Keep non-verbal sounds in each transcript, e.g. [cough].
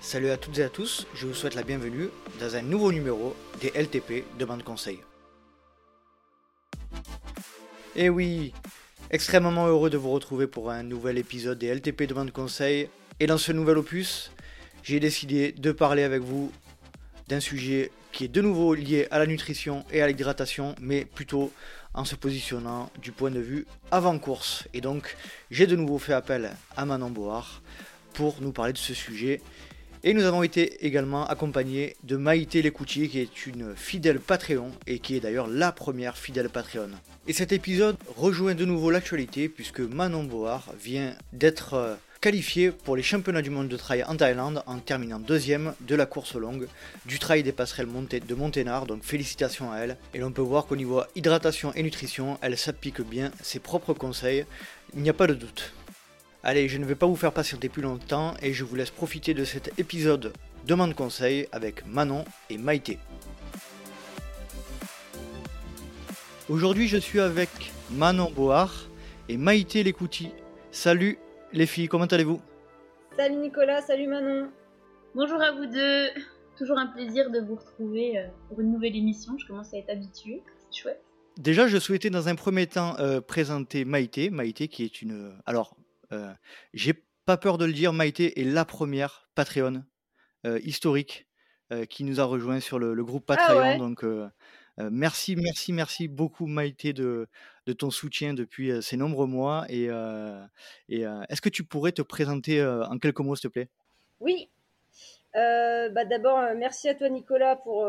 Salut à toutes et à tous, je vous souhaite la bienvenue dans un nouveau numéro des LTP Demande Conseil. Eh oui, extrêmement heureux de vous retrouver pour un nouvel épisode des LTP Demande Conseil. Et dans ce nouvel opus, j'ai décidé de parler avec vous d'un sujet qui est de nouveau lié à la nutrition et à l'hydratation, mais plutôt en se positionnant du point de vue avant-course. Et donc, j'ai de nouveau fait appel à Manon Board pour nous parler de ce sujet. Et nous avons été également accompagnés de Maïté Lécoutier, qui est une fidèle Patreon et qui est d'ailleurs la première fidèle Patreon. Et cet épisode rejoint de nouveau l'actualité puisque Manon Board vient d'être euh, qualifié pour les championnats du monde de trail en Thaïlande en terminant deuxième de la course longue du trail des passerelles de Monténard, donc félicitations à elle. Et l'on peut voir qu'au niveau hydratation et nutrition, elle s'applique bien ses propres conseils, il n'y a pas de doute. Allez, je ne vais pas vous faire patienter plus longtemps et je vous laisse profiter de cet épisode Demande conseil avec Manon et Maïté. Aujourd'hui, je suis avec Manon Board et Maïté Lécouti. Salut les filles, comment allez-vous? Salut Nicolas, salut Manon. Bonjour à vous deux. Toujours un plaisir de vous retrouver euh, pour une nouvelle émission. Je commence à être habituée, c'est chouette. Déjà, je souhaitais dans un premier temps euh, présenter Maïté. Maïté qui est une... Alors, euh, j'ai pas peur de le dire, Maïté est la première Patreon euh, historique euh, qui nous a rejoint sur le, groupe ah Patreon. Donc merci, merci, merci beaucoup Maïté de, de ton soutien depuis ces nombreux mois. Et, et est-ce que tu pourrais te présenter en quelques mots, s'il te plaît? Oui. bah D'abord, merci à toi Nicolas pour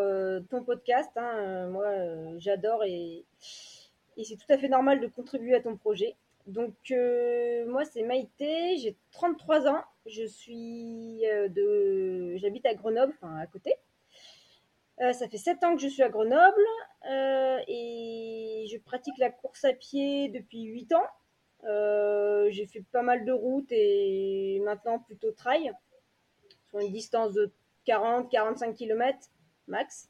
ton podcast. Hein. moi, j'adore et, et c'est tout à fait normal de contribuer à ton projet. Donc, euh, moi, c'est Maïté, j'ai 33 ans. Je suis euh, de. J'habite à Grenoble, enfin à côté. Euh, ça fait 7 ans que je suis à Grenoble et je pratique la course à pied depuis 8 ans. j'ai fait pas mal de routes et maintenant plutôt trail sur une distance de 40-45 km max.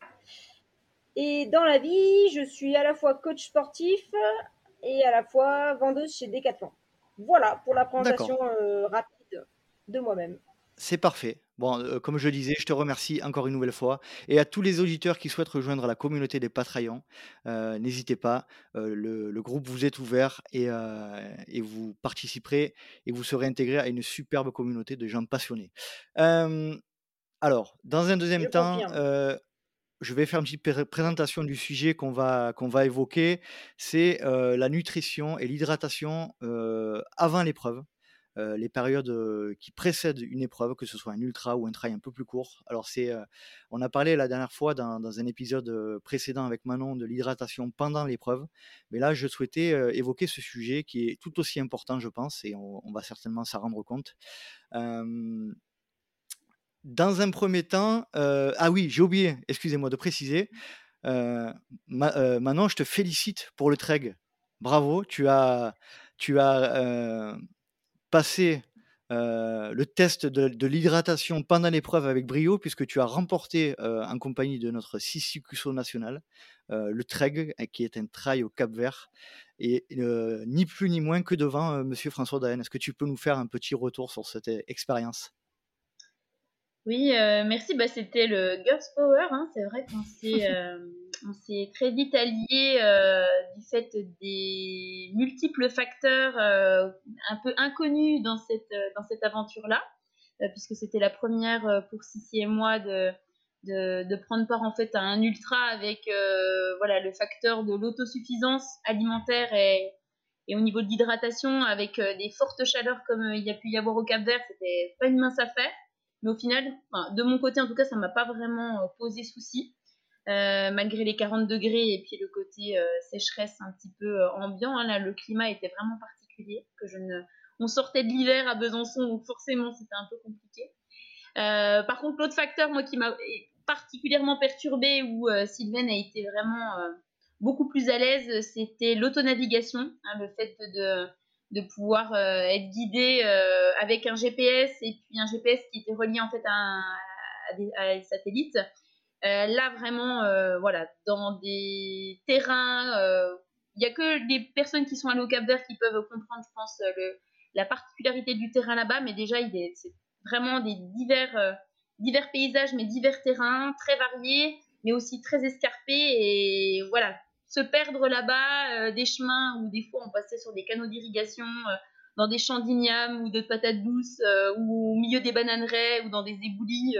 Et dans la vie, je suis à la fois coach sportif, et à la fois vendeuse chez Decathlon. Voilà pour la présentation euh, rapide de moi-même. C'est parfait. Bon, euh, comme je disais, je te remercie encore une nouvelle fois. Et à tous les auditeurs qui souhaitent rejoindre la communauté des Patreons, euh, n'hésitez pas. le, groupe vous est ouvert et, et, vous participerez et vous serez intégré à une superbe communauté de gens passionnés. alors, dans un deuxième temps, je vais faire une petite présentation du sujet qu'on va, qu'on va évoquer. C'est la nutrition et l'hydratation avant l'épreuve. les périodes qui précèdent une épreuve, que ce soit un ultra ou un trail un peu plus court. Alors c'est, on a parlé la dernière fois dans, un épisode précédent avec Manon de l'hydratation pendant l'épreuve, mais là je souhaitais évoquer ce sujet qui est tout aussi important, je pense, et on, va certainement s'en rendre compte. Dans un premier temps, euh, ah oui, j'ai oublié, excusez-moi de préciser. Euh, maintenant, je te félicite pour le TREG. Bravo, tu as, tu as euh, passé le test de, l'hydratation pendant l'épreuve avec brio, puisque tu as remporté en compagnie de notre Sissi national le TREG, qui est un trail au Cap Vert, et ni plus ni moins que devant Monsieur François Daen. Est-ce que tu peux nous faire un petit retour sur cette expérience? Oui, euh, merci. Bah, c'était le Girls Power. Hein. C'est vrai qu'on s'est, [laughs] euh, très vite alliés euh, du fait des multiples facteurs un peu inconnus dans cette, dans cette aventure-là, puisque c'était la première pour Sissi et moi de, de, prendre part en fait à un ultra avec voilà, le facteur de l'autosuffisance alimentaire et, et au niveau de l'hydratation avec des fortes chaleurs comme il y a pu y avoir au Cap Vert. C'était pas une mince affaire. Mais au final, de mon côté en tout cas, ça m'a pas vraiment euh, posé souci. Euh, malgré les 40 degrés et puis le côté euh, sécheresse un petit peu ambiant, hein, là, le climat était vraiment particulier. Que je ne... On sortait de l'hiver à Besançon, donc forcément c'était un peu compliqué. par contre, l'autre facteur, moi, qui m'a particulièrement perturbé, où Sylvain a été vraiment beaucoup plus à l'aise, c'était l'autonavigation, hein, le fait de, de pouvoir euh, être guidé euh, avec un GPS et puis un GPS qui était relié en fait à, des, satellites. Euh, là vraiment, voilà, dans des terrains, il n'y a que les personnes qui sont allées au Cap Vert qui peuvent comprendre, je pense, la particularité du terrain là-bas, mais déjà, c'est vraiment des divers divers paysages, mais divers terrains, très variés, mais aussi très escarpés. Et voilà, se perdre là-bas, des chemins où des fois on passait sur des canaux d'irrigation, dans des champs d'ignames ou de patates douces, ou au milieu des bananeraies ou dans des éboulis.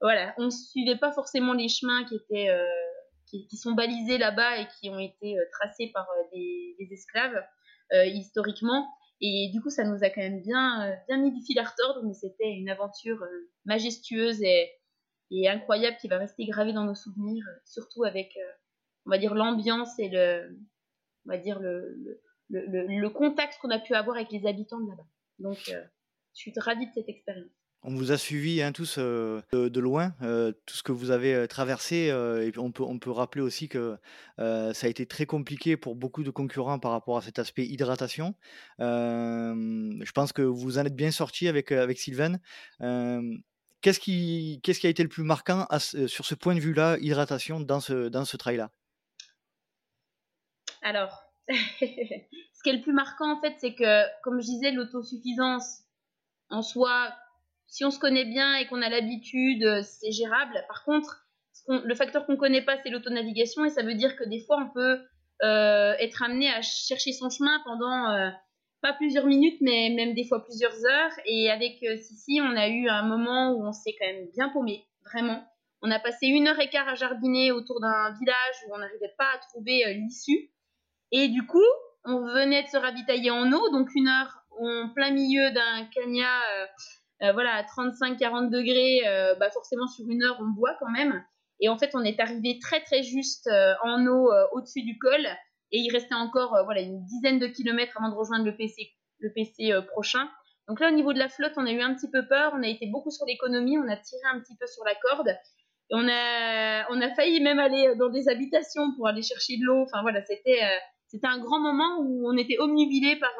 voilà, on ne suivait pas forcément les chemins qui étaient qui, sont balisés là-bas et qui ont été euh, tracés par euh, des, esclaves euh, historiquement. Et du coup, ça nous a quand même bien, bien mis du fil à retordre, mais c'était une aventure majestueuse et, et, incroyable qui va rester gravée dans nos souvenirs, surtout avec, on va dire, l'ambiance et le, on va dire, le, le, le contact qu'on a pu avoir avec les habitants de là-bas. Donc, je suis ravie de cette expérience. On vous a suivi hein, tous euh, de, loin, euh, tout ce que vous avez euh, traversé. et on peut, on peut rappeler aussi que ça a été très compliqué pour beaucoup de concurrents par rapport à cet aspect hydratation. je pense que vous en êtes bien sorti avec, avec Sylvain. qu'est-ce, qui, qu'est-ce qui a été le plus marquant sur ce point de vue-là, hydratation, dans ce, dans ce trail-là Alors, [laughs] ce qui est le plus marquant, en fait, c'est que, comme je disais, l'autosuffisance en soi, si on se connaît bien et qu'on a l'habitude, euh, c'est gérable. Par contre, le facteur qu'on ne connaît pas, c'est l'autonavigation et ça veut dire que des fois, on peut euh, être amené à chercher son chemin pendant euh, pas plusieurs minutes, mais même des fois plusieurs heures. Et avec Sissi, on a eu un moment où on s'est quand même bien paumé, vraiment. On a passé une heure et quart à jardiner autour d'un village où on n'arrivait pas à trouver l'issue. Et du coup, on venait de se ravitailler en eau, donc une heure en plein milieu d'un cagna euh, voilà, à 35-40 degrés, euh, bah forcément sur une heure, on boit quand même. Et en fait, on est arrivé très très juste euh, en eau au-dessus du col. Et il restait encore voilà, une dizaine de kilomètres avant de rejoindre le PC, le PC prochain. Donc là, au niveau de la flotte, on a eu un petit peu peur. On a été beaucoup sur l'économie. On a tiré un petit peu sur la corde. On a, on a failli même aller dans des habitations pour aller chercher de l'eau. Enfin voilà, c'était, c'était un grand moment où on était omnubilé par,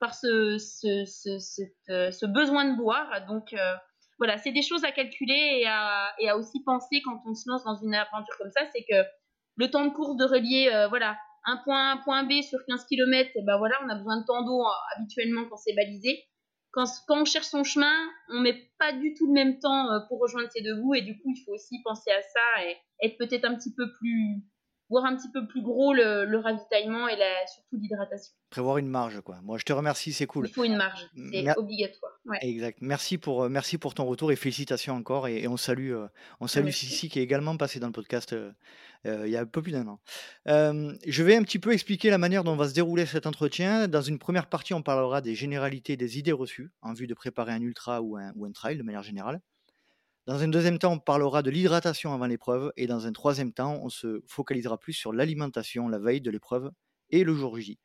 par ce, ce, euh, ce, besoin de boire. Donc euh, voilà, c'est des choses à calculer et à, et à, aussi penser quand on se lance dans une aventure comme ça, c'est que le temps de course de relier, euh, voilà, un point A, un point B sur 15 km, et ben voilà, on a besoin de temps d'eau habituellement quand c'est balisé. Quand, quand, on cherche son chemin, on met pas du tout le même temps pour rejoindre ces deux bouts et du coup, il faut aussi penser à ça et être peut-être un petit peu plus voir un petit peu plus gros le, ravitaillement et la, surtout l'hydratation. Prévoir une marge, quoi. Moi, je te remercie, c'est cool. Il faut une marge, c'est obligatoire. Exact. Merci pour, euh, merci pour ton retour et félicitations encore. Et, on salue, euh, on salue Sissi qui est également passé dans le podcast euh, il y a un peu plus d'un an. je vais un petit peu expliquer la manière dont va se dérouler cet entretien. Dans une première partie, on parlera des généralités des idées reçues en vue de préparer un ultra ou un, ou un trail de manière générale. Dans un deuxième temps, on parlera de l'hydratation avant l'épreuve. Et dans un troisième temps, on se focalisera plus sur l'alimentation la veille de l'épreuve et le jour J.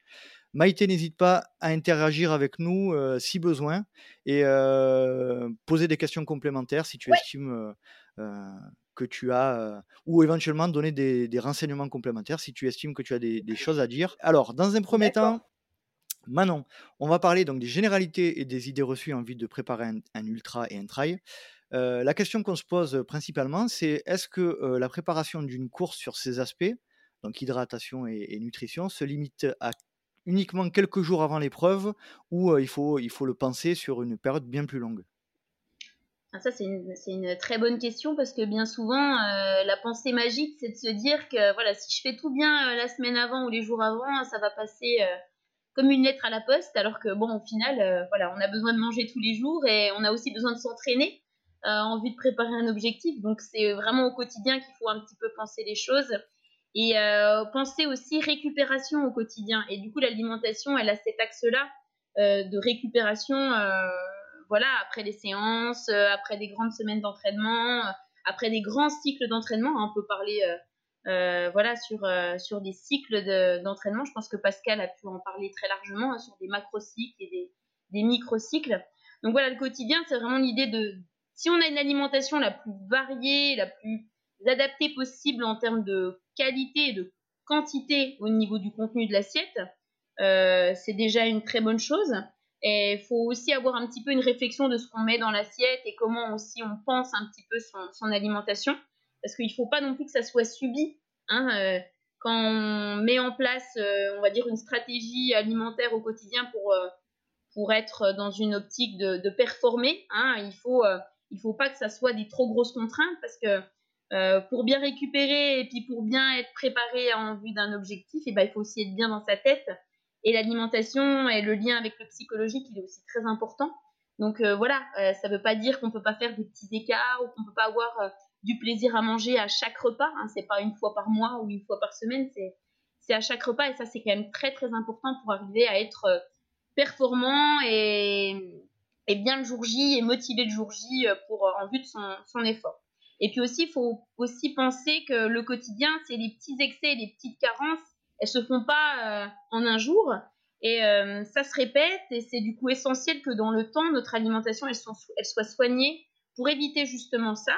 Maïté, n'hésite pas à interagir avec nous euh, si besoin et euh, poser des questions complémentaires si tu estimes euh, que tu as, ou éventuellement donner des, renseignements complémentaires si tu estimes que tu as des, choses à dire. Alors, dans un premier temps, Manon, on va parler donc des généralités et des idées reçues en vue de préparer un ultra et un trail. Euh, la question qu'on se pose principalement, c'est est-ce que euh, la préparation d'une course sur ces aspects, donc hydratation et, nutrition, se limite à uniquement quelques jours avant l'épreuve ou euh, il, faut, il faut le penser sur une période bien plus longue? Ah, ça, c'est une, très bonne question parce que bien souvent, la pensée magique, c'est de se dire que voilà, si je fais tout bien la semaine avant ou les jours avant, ça va passer comme une lettre à la poste. Alors que, bon, au final, voilà, on a besoin de manger tous les jours et on a aussi besoin de s'entraîner. Euh, envie de préparer un objectif. Donc c'est vraiment au quotidien qu'il faut un petit peu penser les choses et euh, penser aussi récupération au quotidien. Et du coup, l'alimentation, elle a cet axe-là euh, de récupération, voilà, après les séances, après des grandes semaines d'entraînement, après des grands cycles d'entraînement. On peut parler, voilà, sur sur des cycles d'entraînement. Je pense que Pascal a pu en parler très largement hein, sur des macro-cycles et des, des micro-cycles. Donc voilà, le quotidien, c'est vraiment l'idée de si on a une alimentation la plus variée, la plus adaptée possible en termes de qualité et de quantité au niveau du contenu de l'assiette, euh, c'est déjà une très bonne chose. Et il faut aussi avoir un petit peu une réflexion de ce qu'on met dans l'assiette et comment aussi on pense un petit peu son, alimentation. Parce qu'il ne faut pas non plus que ça soit subi. Hein, euh, quand on met en place, euh, on va dire, une stratégie alimentaire au quotidien pour, pour être dans une optique de, performer, hein, il faut il faut pas que ça soit des trop grosses contraintes parce que euh, pour bien récupérer et puis pour bien être préparé en vue d'un objectif, et eh ben, il faut aussi être bien dans sa tête. Et l'alimentation et le lien avec le psychologique, il est aussi très important. Donc euh, voilà, euh, ça ne veut pas dire qu'on ne peut pas faire des petits écarts ou qu'on ne peut pas avoir du plaisir à manger à chaque repas. Hein. C'est pas une fois par mois ou une fois par semaine, c'est à chaque repas. Et ça, c'est quand même très très important pour arriver à être performant et, et bien le jour J et motivé le jour J pour, en vue de son, effort. Et puis aussi, il faut aussi penser que le quotidien, c'est les petits excès, les petites carences, elles se font pas euh, en un jour. Et euh, ça se répète, et c'est du coup essentiel que dans le temps, notre alimentation, elle soit, elle soit soignée pour éviter justement ça,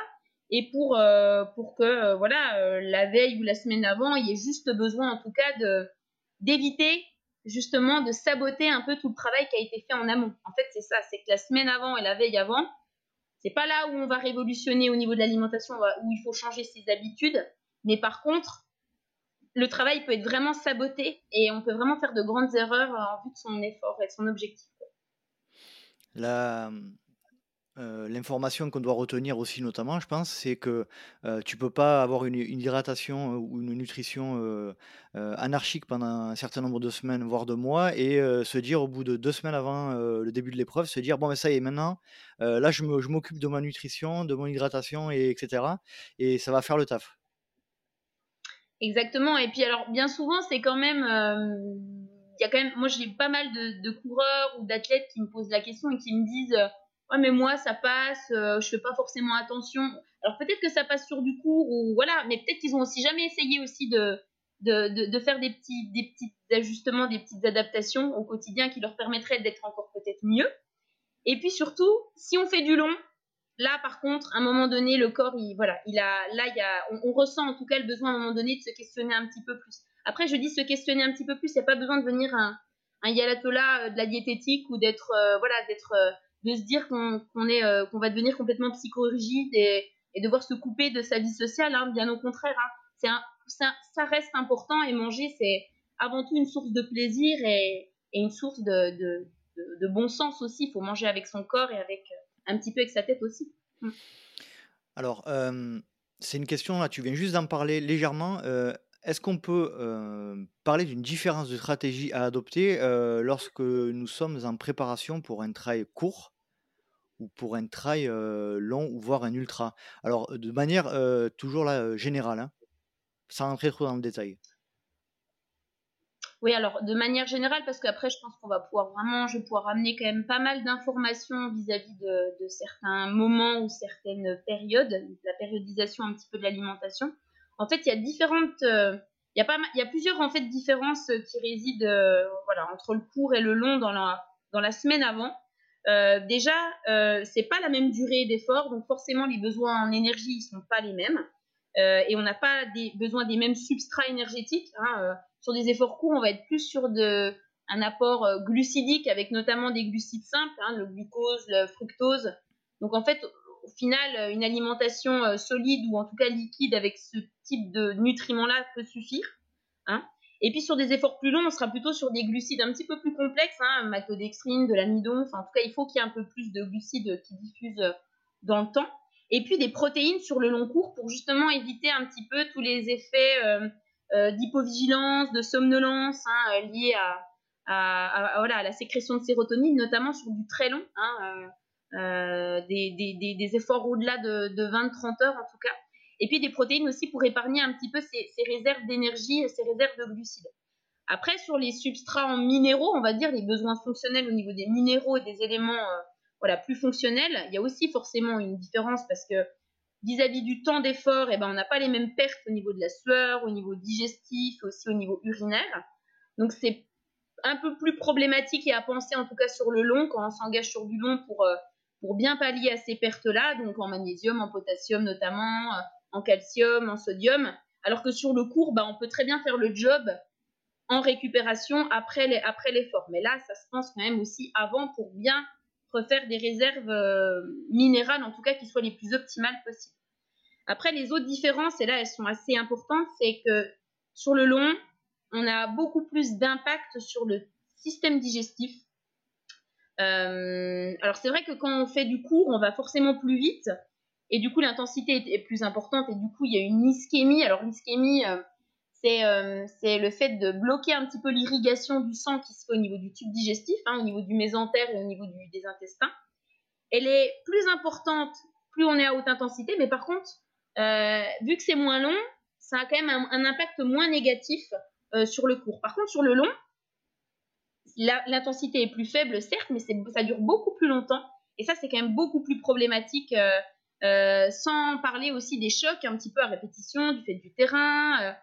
et pour, euh, pour que voilà, la veille ou la semaine avant, il y ait juste besoin en tout cas d'éviter justement de saboter un peu tout le travail qui a été fait en amont. En fait, c'est ça, c'est que la semaine avant et la veille avant, c'est pas là où on va révolutionner au niveau de l'alimentation, où il faut changer ses habitudes. Mais par contre, le travail peut être vraiment saboté et on peut vraiment faire de grandes erreurs en vue de son effort et de son objectif. Euh, l'information qu'on doit retenir aussi notamment, je pense, c'est que euh, tu peux pas avoir une, hydratation euh, ou une nutrition anarchique pendant un certain nombre de semaines, voire de mois, et se dire au bout de deux semaines avant le début de l'épreuve, se dire bon mais ça y est maintenant, là je m'occupe de ma nutrition, de mon hydratation et etc. Et ça va faire le taf. Exactement. Et puis alors bien souvent c'est quand même il y a quand même moi j'ai pas mal de coureurs ou d'athlètes qui me posent la question et qui me disent ouais mais moi ça passe, euh, je fais pas forcément attention. Alors peut-être que ça passe sur du cours ou voilà, mais peut-être qu'ils ont aussi jamais essayé aussi de de, de, faire des petits des petits ajustements, des petites adaptations au quotidien qui leur permettraient d'être encore peut-être mieux. Et puis surtout, si on fait du long, là par contre, à un moment donné, le corps, il voilà, il a là il a on, ressent en tout cas le besoin à un moment donné de se questionner un petit peu plus. Après, je dis se questionner un petit peu plus, il n'y a pas besoin de venir un un yalatola euh, de la diététique ou d'être euh, voilà d'être de se dire qu'on est euh, qu'on va devenir complètement psychorigide et, devoir se couper de sa vie sociale. Hein, bien au contraire, hein. c'est ça, reste important et manger, c'est avant tout une source de plaisir et, une source de, bon sens aussi. Il faut manger avec son corps et avec euh, un petit peu avec sa tête aussi. Mmh. Alors, euh, c'est une question, là, tu viens juste d'en parler légèrement. Est-ce qu'on peut parler d'une différence de stratégie à adopter lorsque nous sommes en préparation pour un trail court? Ou pour un trail long ou voire un ultra. Alors de manière toujours là générale, hein, sans rentrer trop dans le détail. Oui, alors de manière générale, parce qu'après je pense qu'on va pouvoir vraiment, je vais pouvoir amener quand même pas mal d'informations vis-à-vis de, certains moments ou certaines périodes, la périodisation un petit peu de l'alimentation. En fait, il y a différentes, il y a pas, il y a plusieurs en fait différences qui résident, voilà, entre le court et le long dans la dans la semaine avant. Euh, déjà, euh, c'est pas la même durée d'effort, donc forcément les besoins en énergie ils sont pas les mêmes, euh, et on n'a pas des besoins des mêmes substrats énergétiques. Hein, euh, sur des efforts courts, on va être plus sur un apport glucidique avec notamment des glucides simples, hein, le glucose, le fructose. Donc en fait, au final, une alimentation solide ou en tout cas liquide avec ce type de nutriments-là peut suffire. Hein. Et puis sur des efforts plus longs, on sera plutôt sur des glucides un petit peu plus complexes, hein, maltodextrine, de l'amidon, enfin en tout cas il faut qu'il y ait un peu plus de glucides qui diffusent euh, dans le temps. Et puis des protéines sur le long cours pour justement éviter un petit peu tous les effets euh, euh, d'hypovigilance, de somnolence hein, liés à, la sécrétion de sérotonine, notamment sur du très long, hein, des, efforts au-delà de, de 20-30 heures en tout cas et puis des protéines aussi pour épargner un petit peu ces, réserves d'énergie, ces réserves de glucides. Après, sur les substrats en minéraux, on va dire les besoins fonctionnels au niveau des minéraux et des éléments euh, voilà, plus fonctionnels, il y a aussi forcément une différence parce que vis-à-vis du temps d'effort, eh ben, on n'a pas les mêmes pertes au niveau de la sueur, au niveau digestif, aussi au niveau urinaire. Donc c'est un peu plus problématique et à penser en tout cas sur le long quand on s'engage sur du long pour, euh, pour bien pallier à ces pertes-là, donc en magnésium, en potassium notamment, euh, en calcium, en sodium, alors que sur le cours, bah, on peut très bien faire le job en récupération après l'effort. Mais là, ça se pense quand même aussi avant pour bien refaire des réserves euh, minérales, en tout cas qui soient les plus optimales possibles. Après, les autres différences, et là, elles sont assez importantes, c'est que sur le long, on a beaucoup plus d'impact sur le système digestif. alors c'est vrai que quand on fait du court, on va forcément plus vite et du coup l'intensité est, plus importante et du coup il y a une ischémie. Alors l'ischémie, c'est le fait de bloquer un petit peu l'irrigation du sang qui se fait au niveau du tube digestif, hein, au niveau du mésentère et au niveau des intestins. Elle est plus importante plus on est à haute intensité, mais par contre, vu que c'est moins long, ça a quand même un, impact moins négatif euh, sur le court. Par contre, sur le long, l'intensité est plus faible, certes, mais ça dure beaucoup plus longtemps. Et ça, c'est quand même beaucoup plus problématique, euh, euh, sans parler aussi des chocs un petit peu à répétition, du fait du terrain.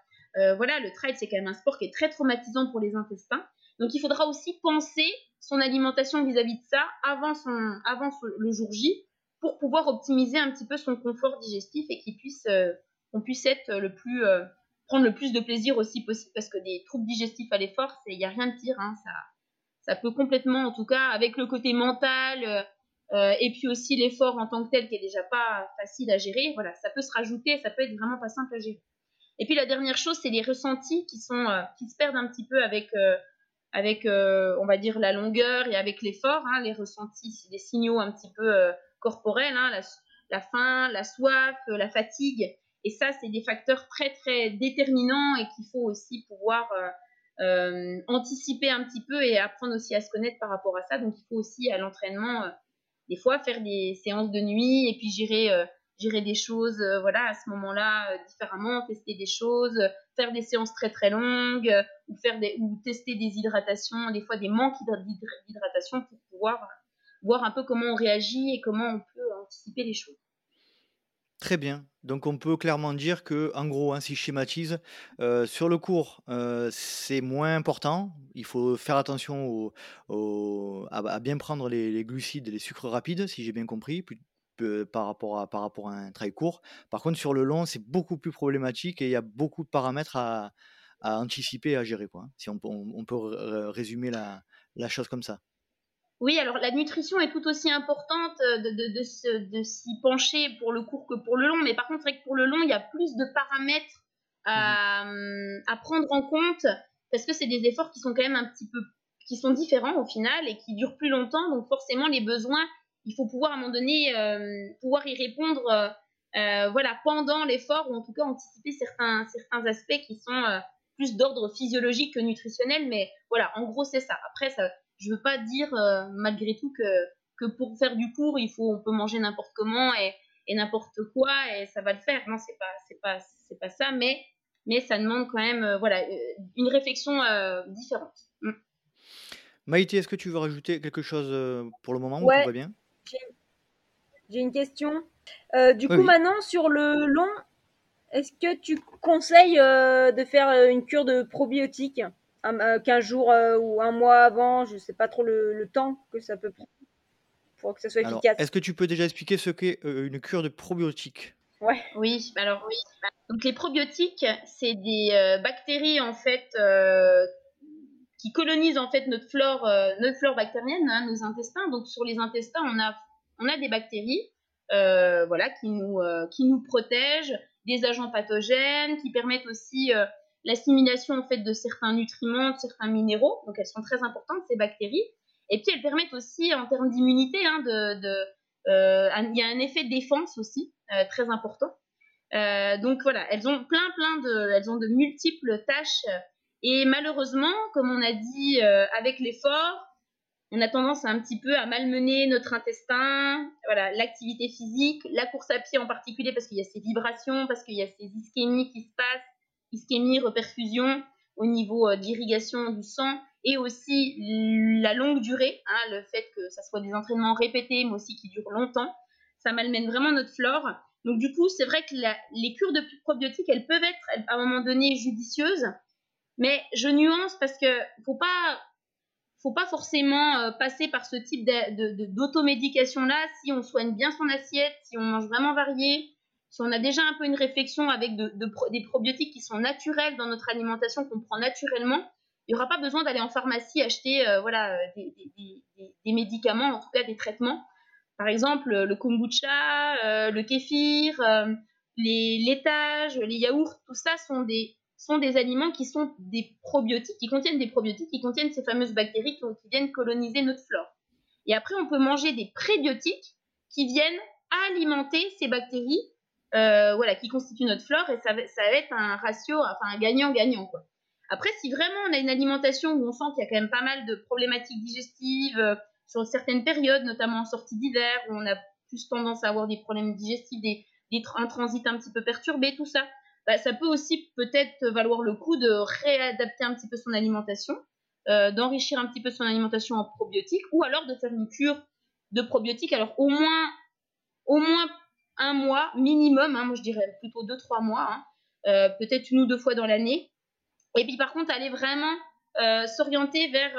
voilà, le trail, c'est quand même un sport qui est très traumatisant pour les intestins. Donc, il faudra aussi penser son alimentation vis-à-vis de ça avant, son, le jour J pour pouvoir optimiser un petit peu son confort digestif et qu'il puisse qu'on puisse être le plus euh, prendre le plus de plaisir aussi possible parce que des troubles digestifs à l'effort, il n'y a rien de pire. Hein, ça, ça peut complètement, en tout cas, avec le côté mental euh, euh, et puis aussi l'effort en tant que tel qui est déjà pas facile à gérer. Voilà, ça peut se rajouter, ça peut être vraiment pas simple à gérer. Et puis la dernière chose, c'est les ressentis qui sont qui se perdent un petit peu avec avec on va dire la longueur et avec l'effort. Hein, les ressentis, c'est des signaux un petit peu corporels, hein, la, la faim, la soif, la fatigue. Et ça, c'est des facteurs très, très déterminants et qu'il faut aussi pouvoir euh, euh, anticiper un petit peu et apprendre aussi à se connaître par rapport à ça. Donc, il faut aussi à l'entraînement, euh, des fois, faire des séances de nuit et puis gérer, gérer des choses, voilà, à ce moment-là, différemment, tester des choses, faire des séances très, très longues ou, faire des, ou tester des hydratations, des fois des manques d'hydratation pour pouvoir voir un peu comment on réagit et comment on peut anticiper les choses. Très bien. Donc on peut clairement dire que, en gros, hein, si je schématise, euh, sur le cours, euh, c'est moins important. Il faut faire attention à, bien prendre les, glucides et les sucres rapides, si j'ai bien compris, par, rapport à, un trail court. Par contre, sur le long, c'est beaucoup plus problématique et il y a beaucoup de paramètres à, anticiper et à gérer. Hein, si on, peut résumer la chose comme ça. Oui, alors la nutrition est tout aussi importante euh, de, s'y pencher pour le court que pour le long, mais par contre, c'est vrai que pour le long, il y a plus de paramètres à, mhm. prendre en compte parce que c'est des efforts qui sont quand même un petit peu qui sont différents au final et qui durent plus longtemps, donc forcément les besoins, il faut pouvoir à un moment donné euh, pouvoir y répondre, euh, voilà, pendant l'effort ou en tout cas anticiper certains certains aspects qui sont plus d'ordre physiologique que nutritionnel, mais voilà, en gros c'est ça. Après ça je veux pas dire euh, malgré tout que, que pour faire du cours, il faut, on peut manger n'importe comment et, et n'importe quoi et ça va le faire. Non, c'est pas, c'est pas, c'est pas ça, mais, mais ça demande quand même, euh, voilà, euh, une réflexion différente. Mm. Maïté, est-ce que tu veux rajouter quelque chose pour le moment ou tout va bien? J'ai une question. du coup, maintenant, sur le long, est-ce que tu conseilles de faire une cure de probiotiques? 15 euh, jours euh, ou un mois avant, je ne sais pas trop le, temps que ça peut prendre pour que ça soit efficace. Est-ce que tu peux déjà expliquer ce qu'est euh, une cure de probiotiques? Ouais. Oui, alors oui. Donc les probiotiques, c'est des bactéries en fait qui colonisent en fait notre flore, notre flore bactérienne, hein, nos intestins. Donc sur les intestins, on a, on a des bactéries, voilà, qui nous, qui nous protègent des agents pathogènes, qui permettent aussi l'assimilation en fait de certains nutriments, de certains minéraux. Donc elles sont très importantes ces bactéries. Et puis elles permettent aussi en termes d'immunité, hein, euh, il y a un effet de défense aussi euh, très important. Euh, donc voilà, elles ont plein plein de, elles ont de multiples tâches. Et malheureusement, comme on a dit avec l'effort, on a tendance un petit peu à malmener notre intestin, voilà, l'activité physique, la course à pied en particulier parce qu'il y a ces vibrations, parce qu'il y a ces ischémies qui se passent, ischémie, reperfusion au niveau euh, d'irrigation du sang et aussi la longue durée, hein, le fait que ça soit des entraînements répétés mais aussi qui durent longtemps, ça malmène vraiment notre flore. Donc du coup, c'est vrai que les cures de probiotiques, elles peuvent être à un moment donné judicieuses, mais je nuance parce que faut pas faut pas forcément euh, passer par ce type d'automédication là si on soigne bien son assiette, si on mange vraiment varié, si on a déjà un peu une réflexion avec des probiotiques qui sont naturels dans notre alimentation, qu'on prend naturellement, il n'y aura pas besoin d'aller en pharmacie acheter euh, voilà, euh, des, médicaments, en tout cas des traitements. Par exemple, le kombucha, euh, le kéfir, les laitages, les yaourts, tout ça sont des, sont des aliments qui sont des probiotiques, qui contiennent des probiotiques, qui contiennent ces fameuses bactéries qui, qui viennent coloniser notre flore. Et après, on peut manger des prébiotiques qui viennent alimenter ces bactéries euh, voilà, qui constituent notre flore et ça va, être un ratio, enfin un gagnant-gagnant. Après, si vraiment on a une alimentation où on sent qu'il y a quand même pas mal de problématiques digestives euh, sur certaines périodes, notamment en sortie d'hiver, où on a plus tendance à avoir des problèmes digestifs, des, des un transit un petit peu perturbé, tout ça, bah, ça peut aussi peut-être valoir le coup de réadapter un petit peu son alimentation, euh, d'enrichir un petit peu son alimentation en probiotiques, ou alors de faire une cure de probiotiques. Alors au moins, au moins un mois minimum, hein, moi je dirais plutôt deux trois mois, hein, euh, peut-être une ou deux fois dans l'année. Et puis par contre, aller vraiment euh, s'orienter vers,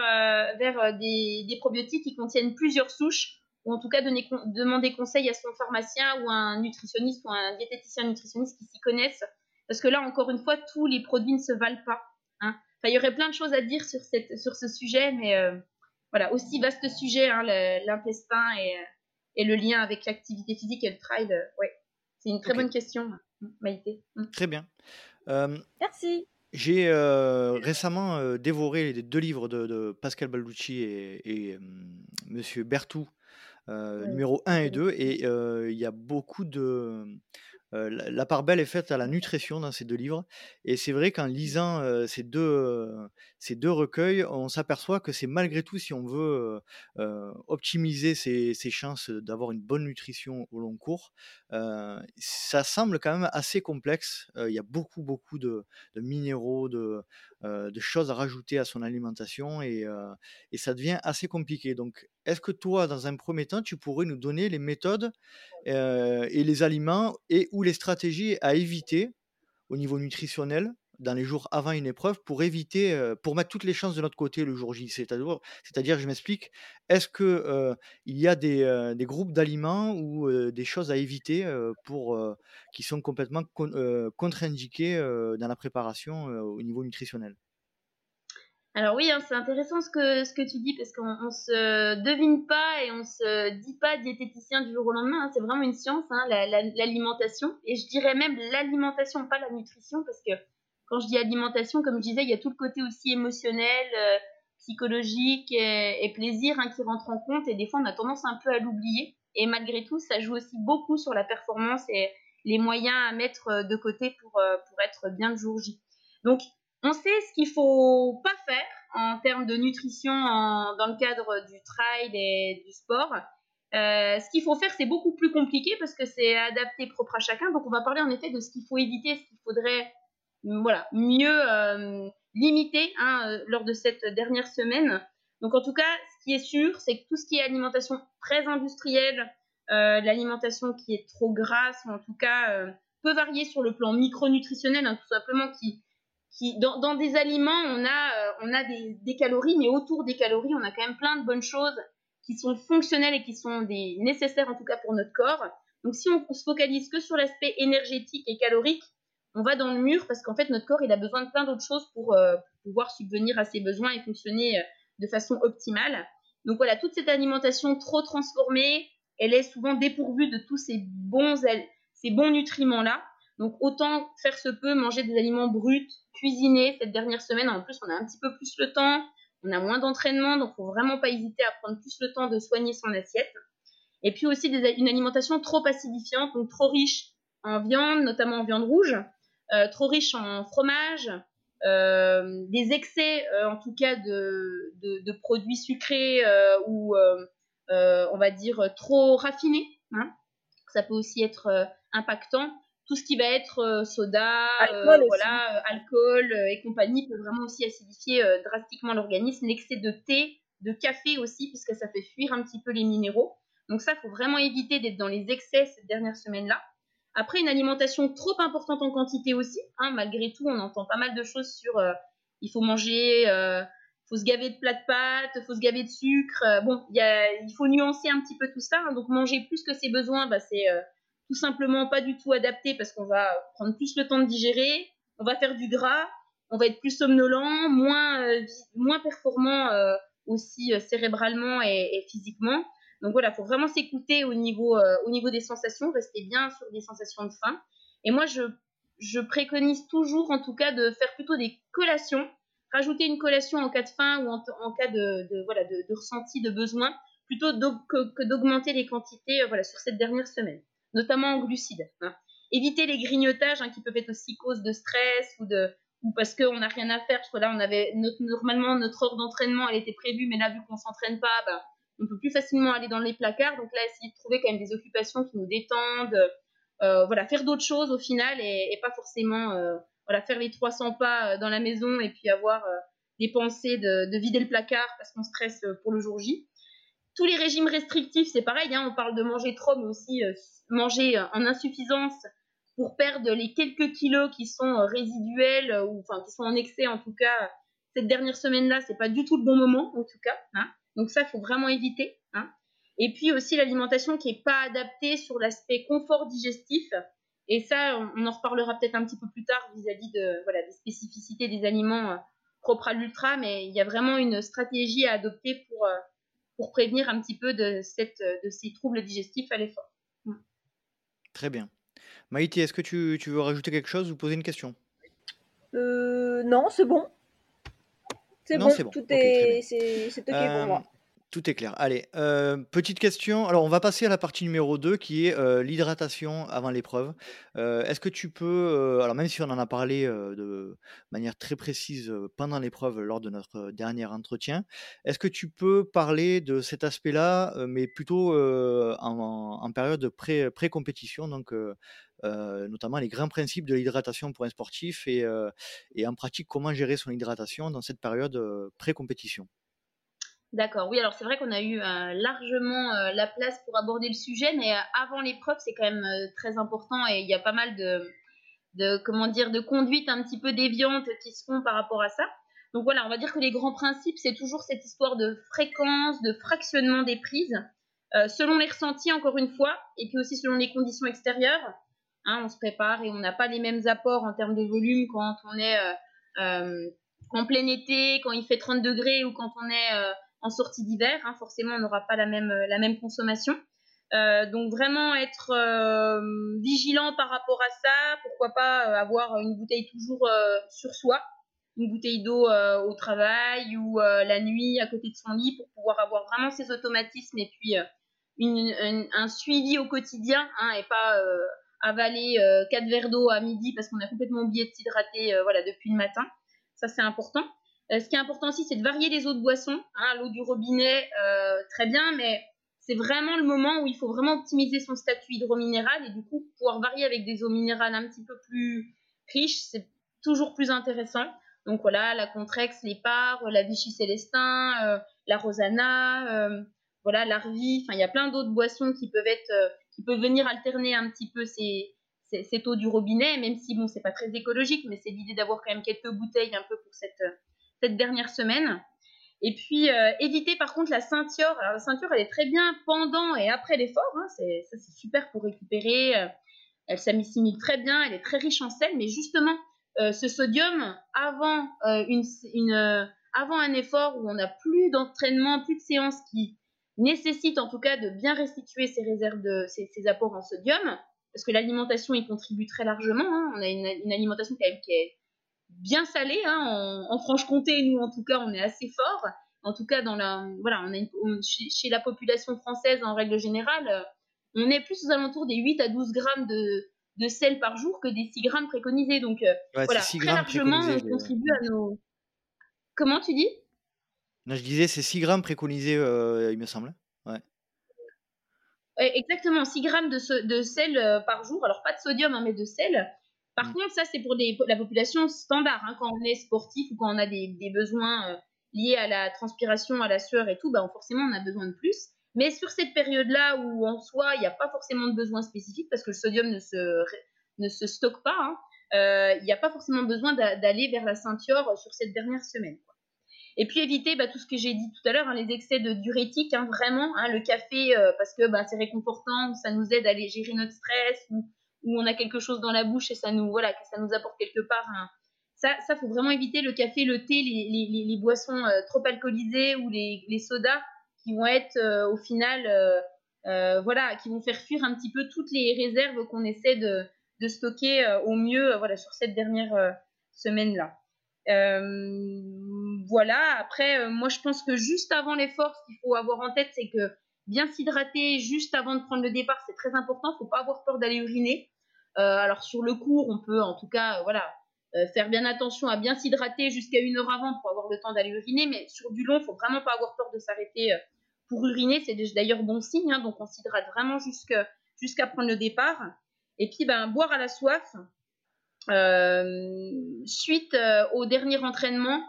vers des, des, probiotiques qui contiennent plusieurs souches, ou en tout cas demander conseil à son pharmacien ou un nutritionniste ou un diététicien nutritionniste qui s'y connaissent parce que là, encore une fois, tous les produits ne se valent pas. Hein. Enfin, il y aurait plein de choses à dire sur, cette, sur ce sujet, mais euh, voilà, aussi vaste sujet, l'intestin et, euh, et, le lien avec l'activité physique et le trail. Euh, ouais, c'est une très bonne question, Maïté. Mm. Très bien. Merci. J'ai récemment dévoré les deux livres de, Pascal Balducci et, et Monsieur Bertou, numéro 1 et 2, et il y a beaucoup de la part belle est faite à la nutrition dans ces deux livres. Et c'est vrai qu'en lisant ces, deux, ces deux recueils, on s'aperçoit que c'est malgré tout, si on veut optimiser ses, chances d'avoir une bonne nutrition au long cours, ça semble quand même assez complexe. Il y a beaucoup, beaucoup de, minéraux, de, de, choses à rajouter à son alimentation et, et ça devient assez compliqué. Donc, est-ce que toi, dans un premier temps, tu pourrais nous donner les méthodes et les aliments et ou les stratégies à éviter au niveau nutritionnel dans les jours avant une épreuve pour éviter, pour mettre toutes les chances de notre côté le jour J. C'est-à-dire, c'est-à-dire je m'explique, est-ce que il y a des, groupes d'aliments ou des choses à éviter pour qui sont complètement contre-indiqués dans la préparation au niveau nutritionnel? Alors oui, hein, c'est intéressant ce que, ce que tu dis parce qu'on ne se devine pas et on se dit pas diététicien du jour au lendemain. Hein. c'est vraiment une science, hein, l'alimentation. et je dirais même l'alimentation, pas la nutrition, parce que quand je dis alimentation, comme je disais, il y a tout le côté aussi émotionnel, euh, psychologique et, plaisir qui rentre en compte. Et des fois, on a tendance un peu à l'oublier. Et malgré tout, ça joue aussi beaucoup sur la performance et les moyens à mettre euh, de côté pour, euh, pour être bien le jour J. Donc, on sait ce qu'il faut pas faire en termes de nutrition dans le cadre du trail et du sport. Ce qu'il faut faire, c'est beaucoup plus compliqué parce que c'est adapté propre à chacun. Donc, on va parler en effet de ce qu'il faut éviter, ce qu'il faudrait voilà, mieux euh, limiter hein, euh, lors de cette dernière semaine. Donc, en tout cas, ce qui est sûr, c'est que tout ce qui est alimentation très industrielle, l'alimentation qui est trop grasse, ou en tout cas peut varier sur le plan micronutritionnel, hein, tout simplement, qui, dans, des aliments, on a, euh, on a des, calories, mais autour des calories, on a quand même plein de bonnes choses qui sont fonctionnelles et qui sont des, nécessaires en tout cas pour notre corps. Donc si on, se focalise que sur l'aspect énergétique et calorique, on va dans le mur parce qu'en fait notre corps il a besoin de plein d'autres choses pour, euh, pouvoir subvenir à ses besoins et fonctionner euh, de façon optimale. Donc voilà, toute cette alimentation trop transformée, elle est souvent dépourvue de tous ces bons, ces bons nutriments là. Donc autant faire se peut manger des aliments bruts, cuisinés cette dernière semaine. En plus, on a un petit peu plus le temps, on a moins d'entraînement, donc faut vraiment pas hésiter à prendre plus le temps de soigner son assiette. Et puis aussi une alimentation trop acidifiante, donc trop riche en viande, notamment en viande rouge, trop riche en fromage, euh, des excès euh, en tout cas de, produits sucrés ou on va dire trop raffinés. Hein. Ça peut aussi être impactant tout ce qui va être euh, soda, euh, alcool, voilà, euh, alcool et compagnie peut vraiment aussi acidifier drastiquement l'organisme. L'excès de thé, de café aussi, puisque ça fait fuir un petit peu les minéraux. Donc ça, il faut vraiment éviter d'être dans les excès cette dernière semaine-là. Après, une alimentation trop importante en quantité aussi. Hein, malgré tout, on entend pas mal de choses sur il faut manger, il faut se gaver de plats de pâtes, faut se gaver de sucre. bon, il faut nuancer un petit peu tout ça. Hein. donc manger plus que ses besoins, bah, c'est tout simplement pas du tout adapté parce qu'on va prendre plus le temps de digérer, on va faire du gras, on va être plus somnolent, moins, euh, moins performant euh, aussi euh, cérébralement et, physiquement. Donc voilà, il faut vraiment s'écouter au, niveau au niveau des sensations, rester bien sur des sensations de faim. Et moi, je, je préconise toujours, en tout cas, de faire plutôt des collations, rajouter une collation en cas de faim ou en, cas de, voilà, de, ressenti, de besoin, plutôt que, d'augmenter les quantités voilà, sur cette dernière semaine, notamment en glucides. Hein. Éviter les grignotages hein, qui peuvent être aussi cause de stress ou, de, ou parce qu'on n'a rien à faire. Parce que là, on avait normalement notre heure d'entraînement, elle était prévue, mais là, vu qu'on s'entraîne pas, ben, on peut plus facilement aller dans les placards. Donc là, essayer de trouver quand même des occupations qui nous détendent, euh, voilà, faire d'autres choses au final et, pas forcément euh, voilà, faire les 300 pas euh, dans la maison et puis avoir des pensées de, vider le placard parce qu'on stresse pour le jour J. Tous les régimes restrictifs, c'est pareil, hein, on parle de manger trop, mais aussi manger en insuffisance pour perdre les quelques kilos qui sont résiduels ou enfin qui sont en excès en tout cas cette dernière semaine là c'est pas du tout le bon moment en tout cas hein. Donc ça il faut vraiment éviter hein. Et puis aussi l'alimentation qui n'est pas adaptée sur l'aspect confort digestif. Et ça, on, en reparlera peut-être un petit peu plus tard vis-à-vis de, voilà, des spécificités des aliments euh, propres à l'ultra, mais il y a vraiment une stratégie à adopter pour, euh, pour prévenir un petit peu de, cette, de ces troubles digestifs à l'effort. Très bien. Maïté, est-ce que tu, tu, veux rajouter quelque chose ou poser une question? Euh, Non, c'est bon. C'est bon, bon, tout est, c'est OK pour moi. Tout est clair. Allez, euh, petite question. Alors, on va passer à la partie numéro 2 qui est euh, l'hydratation avant l'épreuve. Euh, est-ce que tu peux, alors même si on en a parlé de manière très précise pendant l'épreuve lors de notre dernier entretien, est-ce que tu peux parler de cet aspect-là, mais plutôt en, période de pré- pré-compétition, donc notamment les grands principes de l'hydratation pour un sportif et, et en pratique comment gérer son hydratation dans cette période pré-compétition? D'accord, oui, alors c'est vrai qu'on a eu euh, largement euh, la place pour aborder le sujet, mais euh, avant l'épreuve, c'est quand même très important et il y a pas mal de, comment dire, de conduites un petit peu déviantes qui se font par rapport à ça. Donc voilà, on va dire que les grands principes, c'est toujours cette histoire de fréquence, de fractionnement des prises, selon les ressentis, encore une fois, et puis aussi selon les conditions extérieures. Hein, on se prépare et on n'a pas les mêmes apports en termes de volume quand on est en plein été, quand il fait 30 degrés ou quand on est en sortie d'hiver. Hein, forcément, on n'aura pas la même, même consommation. Euh, donc vraiment être euh, vigilant par rapport à ça. Pourquoi pas euh, avoir une bouteille toujours sur soi, une bouteille d'eau au travail ou la nuit à côté de son lit pour pouvoir avoir vraiment ces automatismes et puis un suivi au quotidien hein, et pas avaler quatre verres d'eau à midi parce qu'on a complètement oublié de s'hydrater voilà, depuis le matin. Ça, c'est important. Euh, ce qui est important aussi, c'est de varier les eaux de boisson. Hein, L'eau du robinet, euh, très bien, mais c'est vraiment le moment où il faut vraiment optimiser son statut hydrominéral et du coup pouvoir varier avec des eaux minérales un petit peu plus riches, c'est toujours plus intéressant. Donc voilà, la Contrex, l'Épar, la Vichy Célestin, euh, la Rosana, voilà, l'Arvi. Enfin, il y a plein d'autres boissons qui peuvent être, qui peuvent venir alterner un petit peu ces, cette eau du robinet, même si bon, c'est pas très écologique, mais c'est l'idée d'avoir quand même quelques bouteilles un peu pour cette cette dernière semaine. Et puis, euh, éviter par contre la ceinture. Alors, la ceinture, elle est très bien pendant et après l'effort. Hein. C'est, ça, c'est super pour récupérer. Euh, elle s'assimile très bien. Elle est très riche en sel. Mais justement, euh, ce sodium, avant, une, avant un effort où on n'a plus d'entraînement, plus de séances qui nécessitent en tout cas de bien restituer ces réserves de ces, apports en sodium, parce que l'alimentation y contribue très largement. Hein. On a une, une, alimentation quand même qui est bien salé. Hein, en, Franche-Comté, nous, en tout cas, on est assez fort. En tout cas, dans la, voilà, on a chez, la population française, en règle générale, euh, on est plus aux alentours des 8 à 12 grammes de, de sel par jour que des 6 grammes préconisés. Donc, euh, voilà, très largement, on contribue à nos. Comment tu dis? Non, je disais, c'est 6 grammes préconisés, euh, il me semble. Ouais. Exactement, 6 grammes de, de sel par jour. Alors, pas de sodium, hein, mais de sel. Par mm. contre, ça, c'est pour la population standard. Hein. quand on est sportif ou quand on a des, besoins euh, liés à la transpiration, à la sueur et tout, bah, forcément, on a besoin de plus. Mais sur cette période-là où en soi, il n'y a pas forcément de besoin spécifique parce que le sodium ne se, ne se stocke pas, hein, euh, il n'y a pas forcément besoin d'aller vers la ceinture sur cette dernière semaine. Et puis éviter bah, tout ce que j'ai dit tout à l'heure, hein, les excès de diurétique, vraiment, le café euh, parce que bah, c'est réconfortant, ça nous aide à aller gérer notre stress, ou où on a quelque chose dans la bouche et ça nous, voilà, ça nous apporte quelque part Ça, ça faut vraiment éviter le café, le thé, les, boissons euh, trop alcoolisées ou les, sodas qui vont être euh, au final, euh, voilà, qui vont faire fuir un petit peu toutes les réserves qu'on essaie de, de stocker au mieux, voilà, sur cette dernière semaine-là. voilà, après, moi je pense que juste avant l'effort, ce qu'il faut avoir en tête, c'est que bien s'hydrater juste avant de prendre le départ, c'est très important. Faut pas avoir peur d'aller uriner. Alors sur le cours, on peut en tout cas, voilà, faire bien attention à bien s'hydrater jusqu'à une heure avant pour avoir le temps d'aller uriner. Mais sur du long, faut vraiment pas avoir peur de s'arrêter pour uriner. C'est d'ailleurs bon signe. Hein, donc on s'hydrate vraiment jusqu'à prendre le départ. Et puis ben boire à la soif. suite au dernier entraînement,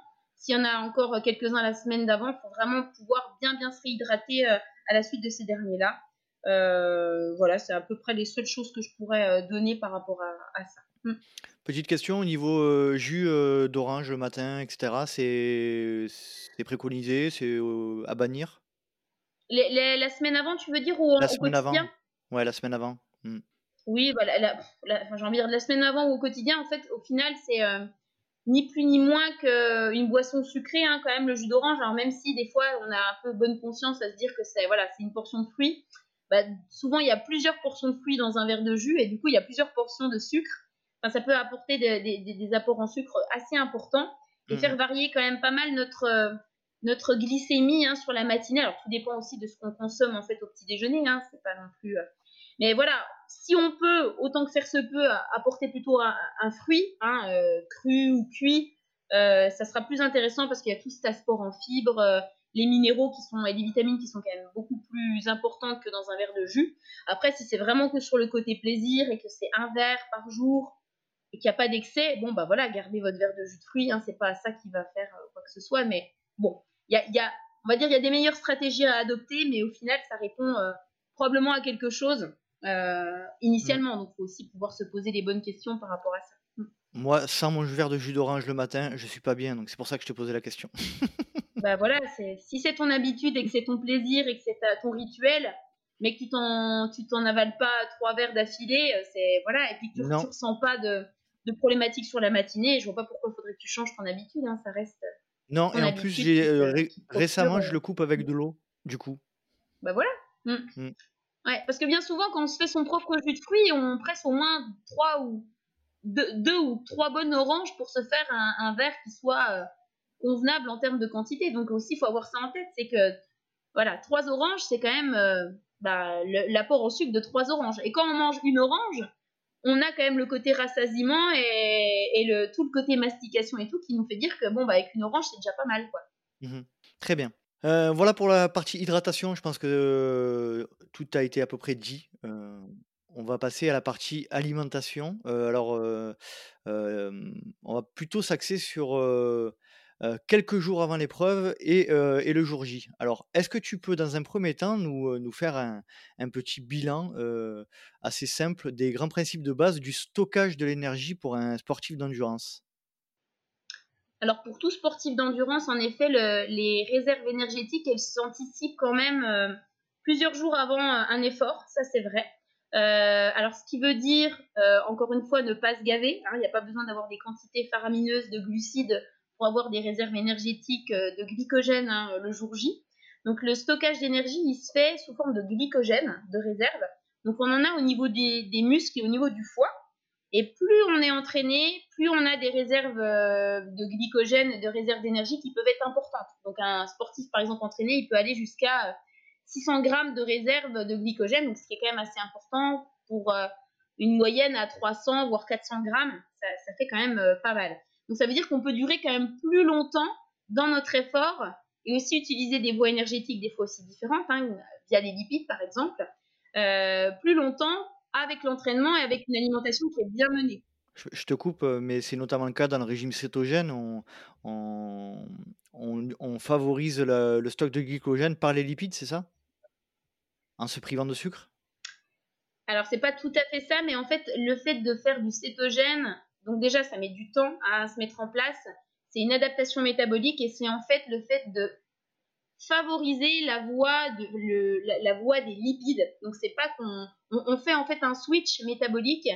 s'il y en a encore quelques-uns la semaine d'avant, il faut vraiment pouvoir bien se réhydrater euh, à la suite de ces derniers-là. Euh, voilà, c'est à peu près les seules choses que je pourrais euh, donner par rapport à, ça. Mm. Petite question au niveau jus d'orange le matin, etc. C'est préconisé, c'est à bannir? La semaine avant, tu veux dire ou La semaine avant. Ouais, la semaine avant. Mm. Oui, bah, j'ai envie de dire la semaine avant ou au quotidien. En fait, au final, c'est ni plus ni moins qu'une boisson sucrée, hein, quand même, le jus d'orange. Alors, même si des fois, on a un peu bonne conscience à se dire que c'est voilà, une portion de fruits, bah, souvent, il y a plusieurs portions de fruits dans un verre de jus et du coup, il y a plusieurs portions de sucre. Enfin, ça peut apporter des, apports en sucre assez importants et mmh. faire varier quand même pas mal notre, notre glycémie hein, sur la matinée. Alors, tout dépend aussi de ce qu'on consomme en fait au petit déjeuner. Hein, c'est pas non plus. Euh, mais voilà, si on peut, autant que faire se peut, apporter plutôt un, fruit, hein, euh, cru ou cuit, euh, ça sera plus intéressant parce qu'il y a tout cet apport en fibres, euh, les minéraux qui sont et les vitamines qui sont quand même beaucoup plus importantes que dans un verre de jus. Après, si c'est vraiment que sur le côté plaisir et que c'est un verre par jour et qu'il n'y a pas d'excès, bon bah voilà, gardez votre verre de jus de fruits, hein, c'est pas ça qui va faire quoi que ce soit, mais bon, il y a, on va dire, il y a des meilleures stratégies à adopter, mais au final, ça répond probablement à quelque chose euh, initialement. Donc, il faut aussi pouvoir se poser les bonnes questions par rapport à ça. Moi, sans mon verre de jus d'orange le matin, je suis pas bien. Donc, c'est pour ça que je te posais la question. [laughs] bah voilà, si c'est ton habitude et que c'est ton plaisir et que c'est ton rituel, mais que tu t'en, tu t'en avales pas trois verres d'affilée, euh, c'est voilà, et puis que tu ne ressens pas de, de problématique sur la matinée, je vois pas pourquoi il faudrait que tu changes ton habitude, hein, ça reste. Non, et en plus, j'ai, euh, récemment, je le coupe avec de l'eau, du coup. Bah voilà. Mm. Mm. Ouais, parce que bien souvent, quand on se fait son propre jus de fruits, on presse au moins trois ou deux, ou trois bonnes oranges pour se faire un, verre qui soit euh, convenable en termes de quantité. Donc aussi, il faut avoir ça en tête, c'est que voilà, trois oranges, c'est quand même euh, bah, l'apport en sucre de trois oranges. Et quand on mange une orange, on a quand même le côté rassasiement et, le, tout le côté mastication et tout qui nous fait dire que bon, bah, avec une orange, c'est déjà pas mal. quoi. Mmh Très bien. Euh, voilà pour la partie hydratation, je pense que, tout a été à peu près dit. on va passer à la partie alimentation. alors, on va plutôt s'axer sur, quelques jours avant l'épreuve et le jour J. Alors, est-ce que tu peux, dans un premier temps, nous, nous faire un petit bilan, assez simple des grands principes de base du stockage de l'énergie pour un sportif d'endurance? Alors pour tout sportif d'endurance, en effet, les réserves énergétiques, elles s'anticipent quand même euh, plusieurs jours avant euh, un effort, ça c'est vrai. Euh, alors ce qui veut dire, encore une fois, ne pas se gaver. Hein, il n'y a pas besoin d'avoir des quantités faramineuses de glucides pour avoir des réserves énergétiques de glycogène hein, le jour J. Donc le stockage d'énergie, il se fait sous forme de glycogène, de réserve. Donc on en a au niveau des muscles et au niveau du foie. Et plus on est entraîné, plus on a des réserves euh, de glycogène, de réserves d'énergie qui peuvent être importantes. Donc un sportif, par exemple, entraîné, il peut aller jusqu'à 600 euh, grammes de réserve de glycogène, donc ce qui est quand même assez important pour euh, une moyenne à 300 voire 400 grammes, ça, fait quand même pas mal. Donc ça veut dire qu'on peut durer quand même plus longtemps dans notre effort et aussi utiliser des voies énergétiques des fois aussi différentes, hein, via les lipides par exemple, plus longtemps avec l'entraînement et avec une alimentation qui est bien menée. Je, te coupe, euh, mais c'est notamment le cas dans le régime cétogène. On, on, favorise le, stock de glycogène par les lipides, c'est ça? En se privant de sucre? Alors, c'est pas tout à fait ça, mais en fait, le fait de faire du cétogène, donc déjà, ça met du temps à se mettre en place. C'est une adaptation métabolique et c'est en fait le fait de favoriser la voie, de, la, voie des lipides. Donc c'est pas qu'on on, fait en fait un switch métabolique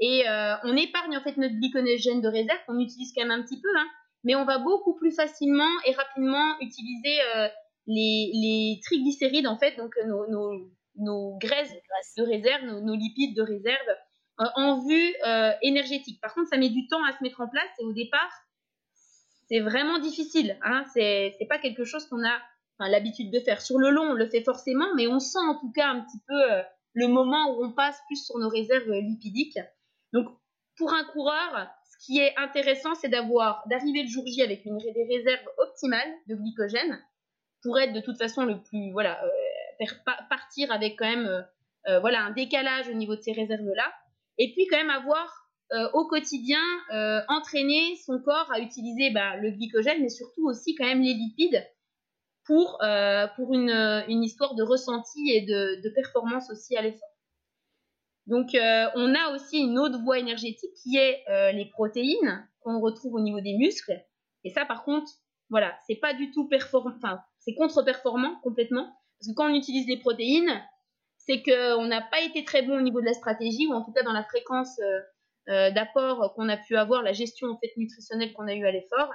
et euh, on épargne en fait notre glycogène de réserve qu'on utilise quand même un petit peu, hein, mais on va beaucoup plus facilement et rapidement utiliser euh, les, triglycérides en fait, donc nos, nos, graisses de réserve, nos, lipides de réserve euh, en vue énergétique. Par contre, ça met du temps à se mettre en place et au départ, c'est vraiment difficile. Hein, c'est pas quelque chose qu'on a l'habitude de faire. Sur le long, on le fait forcément, mais on sent en tout cas un petit peu le moment où on passe plus sur nos réserves lipidiques. Donc, pour un coureur, ce qui est intéressant, c'est d'avoir d'arriver le jour J avec des réserves optimales de glycogène pour être de toute façon le plus voilà partir avec quand même voilà un décalage au niveau de ces réserves là et puis quand même avoir euh, au quotidien euh, entraîner son corps à utiliser bah, le glycogène, mais surtout aussi quand même les lipides pour, euh, pour une, une, histoire de ressenti et de, performance aussi à l'effort. Donc on a aussi une autre voie énergétique qui est les protéines qu'on retrouve au niveau des muscles. Et ça par contre, voilà, c'est pas du tout performant, c'est contre-performant complètement. Parce que quand on utilise les protéines, c'est qu'on n'a pas été très bon au niveau de la stratégie, ou en tout cas dans la fréquence euh, d'apport qu'on a pu avoir, la gestion en fait nutritionnelle qu'on a eu à l'effort.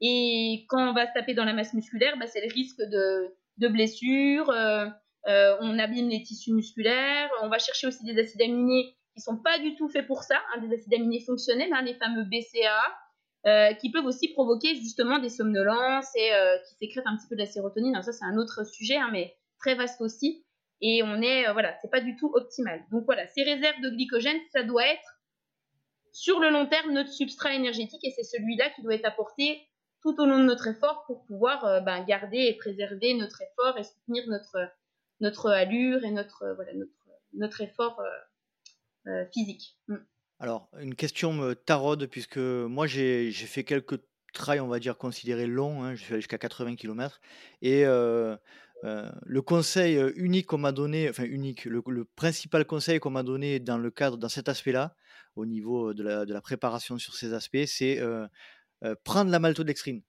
Et quand on va se taper dans la masse musculaire, bah, c'est le risque de, de blessures, euh, euh, on abîme les tissus musculaires, on va chercher aussi des acides aminés qui sont pas du tout faits pour ça, hein, des acides aminés fonctionnels, hein, les fameux BCAA, qui peuvent aussi provoquer justement des somnolences et qui sécrètent un petit peu de la sérotonine. Ça c'est un autre sujet, hein, mais très vaste aussi. Et on est, voilà, c'est pas du tout optimal. Donc voilà, ces réserves de glycogène, ça doit être sur le long terme notre substrat énergétique et c'est celui-là qui doit être apporté tout au long de notre effort pour pouvoir euh, ben, garder et préserver notre effort et soutenir notre, notre allure et notre, voilà, notre, notre effort euh, euh, physique. Mm. Alors, une question me taraude, puisque moi j'ai fait quelques trails, on va dire, considérés longs, hein, je suis allé jusqu'à 80 km, et le conseil unique qu'on m'a donné, enfin unique, le, principal conseil qu'on m'a donné dans le cadre, dans cet aspect-là, au niveau de la, de la, préparation sur ces aspects, c'est prendre la maltodextrine.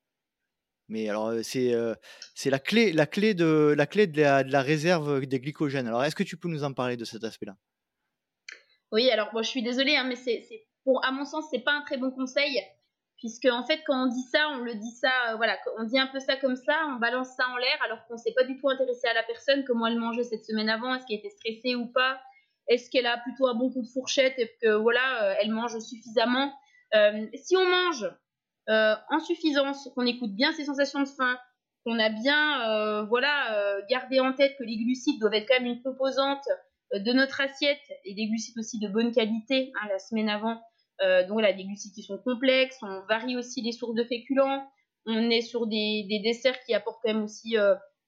Mais alors, c'est c'est la clé, la clé, de, la, clé de, la, réserve des glycogènes. Alors, est-ce que tu peux nous en parler de cet aspect-là? Oui, alors, moi je suis désolée, hein, mais c'est, pour, à mon sens, c'est pas un très bon conseil. Puisque, en fait, quand on dit ça, on le dit ça, voilà, on dit un peu ça comme ça, on balance ça en l'air, alors qu'on s'est pas du tout intéressé à la personne, comment elle mangeait cette semaine avant, est-ce qu'elle était stressée ou pas, est-ce qu'elle a plutôt un bon coup de fourchette et que voilà, euh, elle mange suffisamment euh, Si on mange euh, en suffisance, qu'on écoute bien ses sensations de faim, qu'on a bien voilà gardé en tête que les glucides doivent être quand même une composante de notre assiette et des glucides aussi de bonne qualité hein, la semaine avant. Donc voilà, des glucides qui sont complexes, on varie aussi les sources de féculents, on est sur des, des desserts qui apportent quand même aussi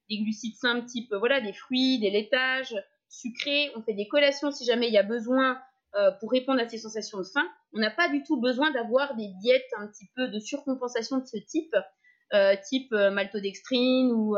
des glucides simples type voilà des fruits, des laitages, sucré, on fait des collations si jamais il y a besoin euh, pour répondre à ces sensations de faim. On n'a pas du tout besoin d'avoir des diètes un petit peu de surcompensation de ce type, euh, type euh, maltodextrine ou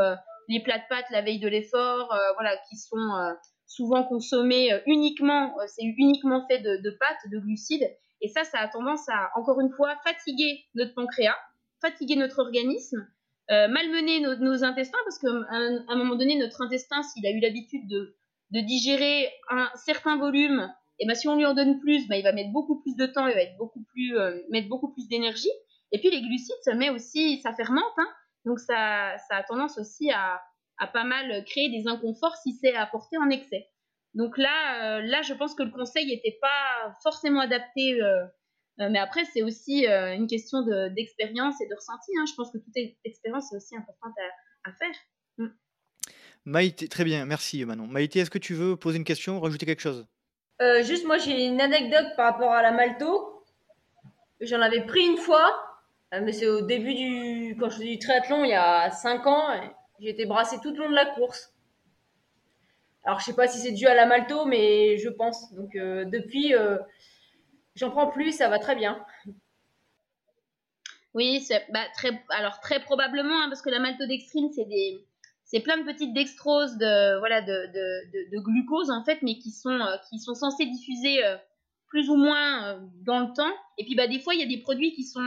les plats de pâtes la veille de l'effort, voilà, qui sont souvent consommés uniquement, c'est uniquement fait de, pâtes, de glucides. Et ça, ça a tendance à, encore une fois, fatiguer notre pancréas, fatiguer notre organisme, malmener nos, intestins, parce qu'à un, moment donné, notre intestin, s'il a eu l'habitude de, digérer un certain volume, et ben si on lui en donne plus, ben il va mettre beaucoup plus de temps, il va être beaucoup plus, euh, mettre beaucoup plus d'énergie. Et puis les glucides, ça met aussi, ça fermente, hein, donc ça, ça a tendance aussi à, à pas mal créer des inconforts si c'est apporté en excès. Donc là, euh, là, je pense que le conseil n'était pas forcément adapté. Euh, mais après, c'est aussi une question d'expérience et de ressenti. Hein. Je pense que toute expérience est aussi importante à, à faire. Mm. Maïté, très bien, merci Manon. Maïté, est-ce que tu veux poser une question, rajouter quelque chose? Euh, Juste, moi j'ai une anecdote par rapport à la malto. J'en avais pris une fois, euh, mais c'est au début du. Quand je faisais du triathlon il y a 5 ans, j'ai été brassé tout le long de la course. Alors je sais pas si c'est dû à la malto, mais je pense. Donc euh, depuis, j'en prends plus, ça va très bien. Oui, bah, très, alors très probablement, hein, parce que la maltodextrine, c'est des, c'est plein de petites dextroses de voilà de, de, de, glucose en fait, mais qui sont euh, qui sont censés diffuser euh, plus ou moins euh, dans le temps. Et puis bah des fois il y a des produits qui sont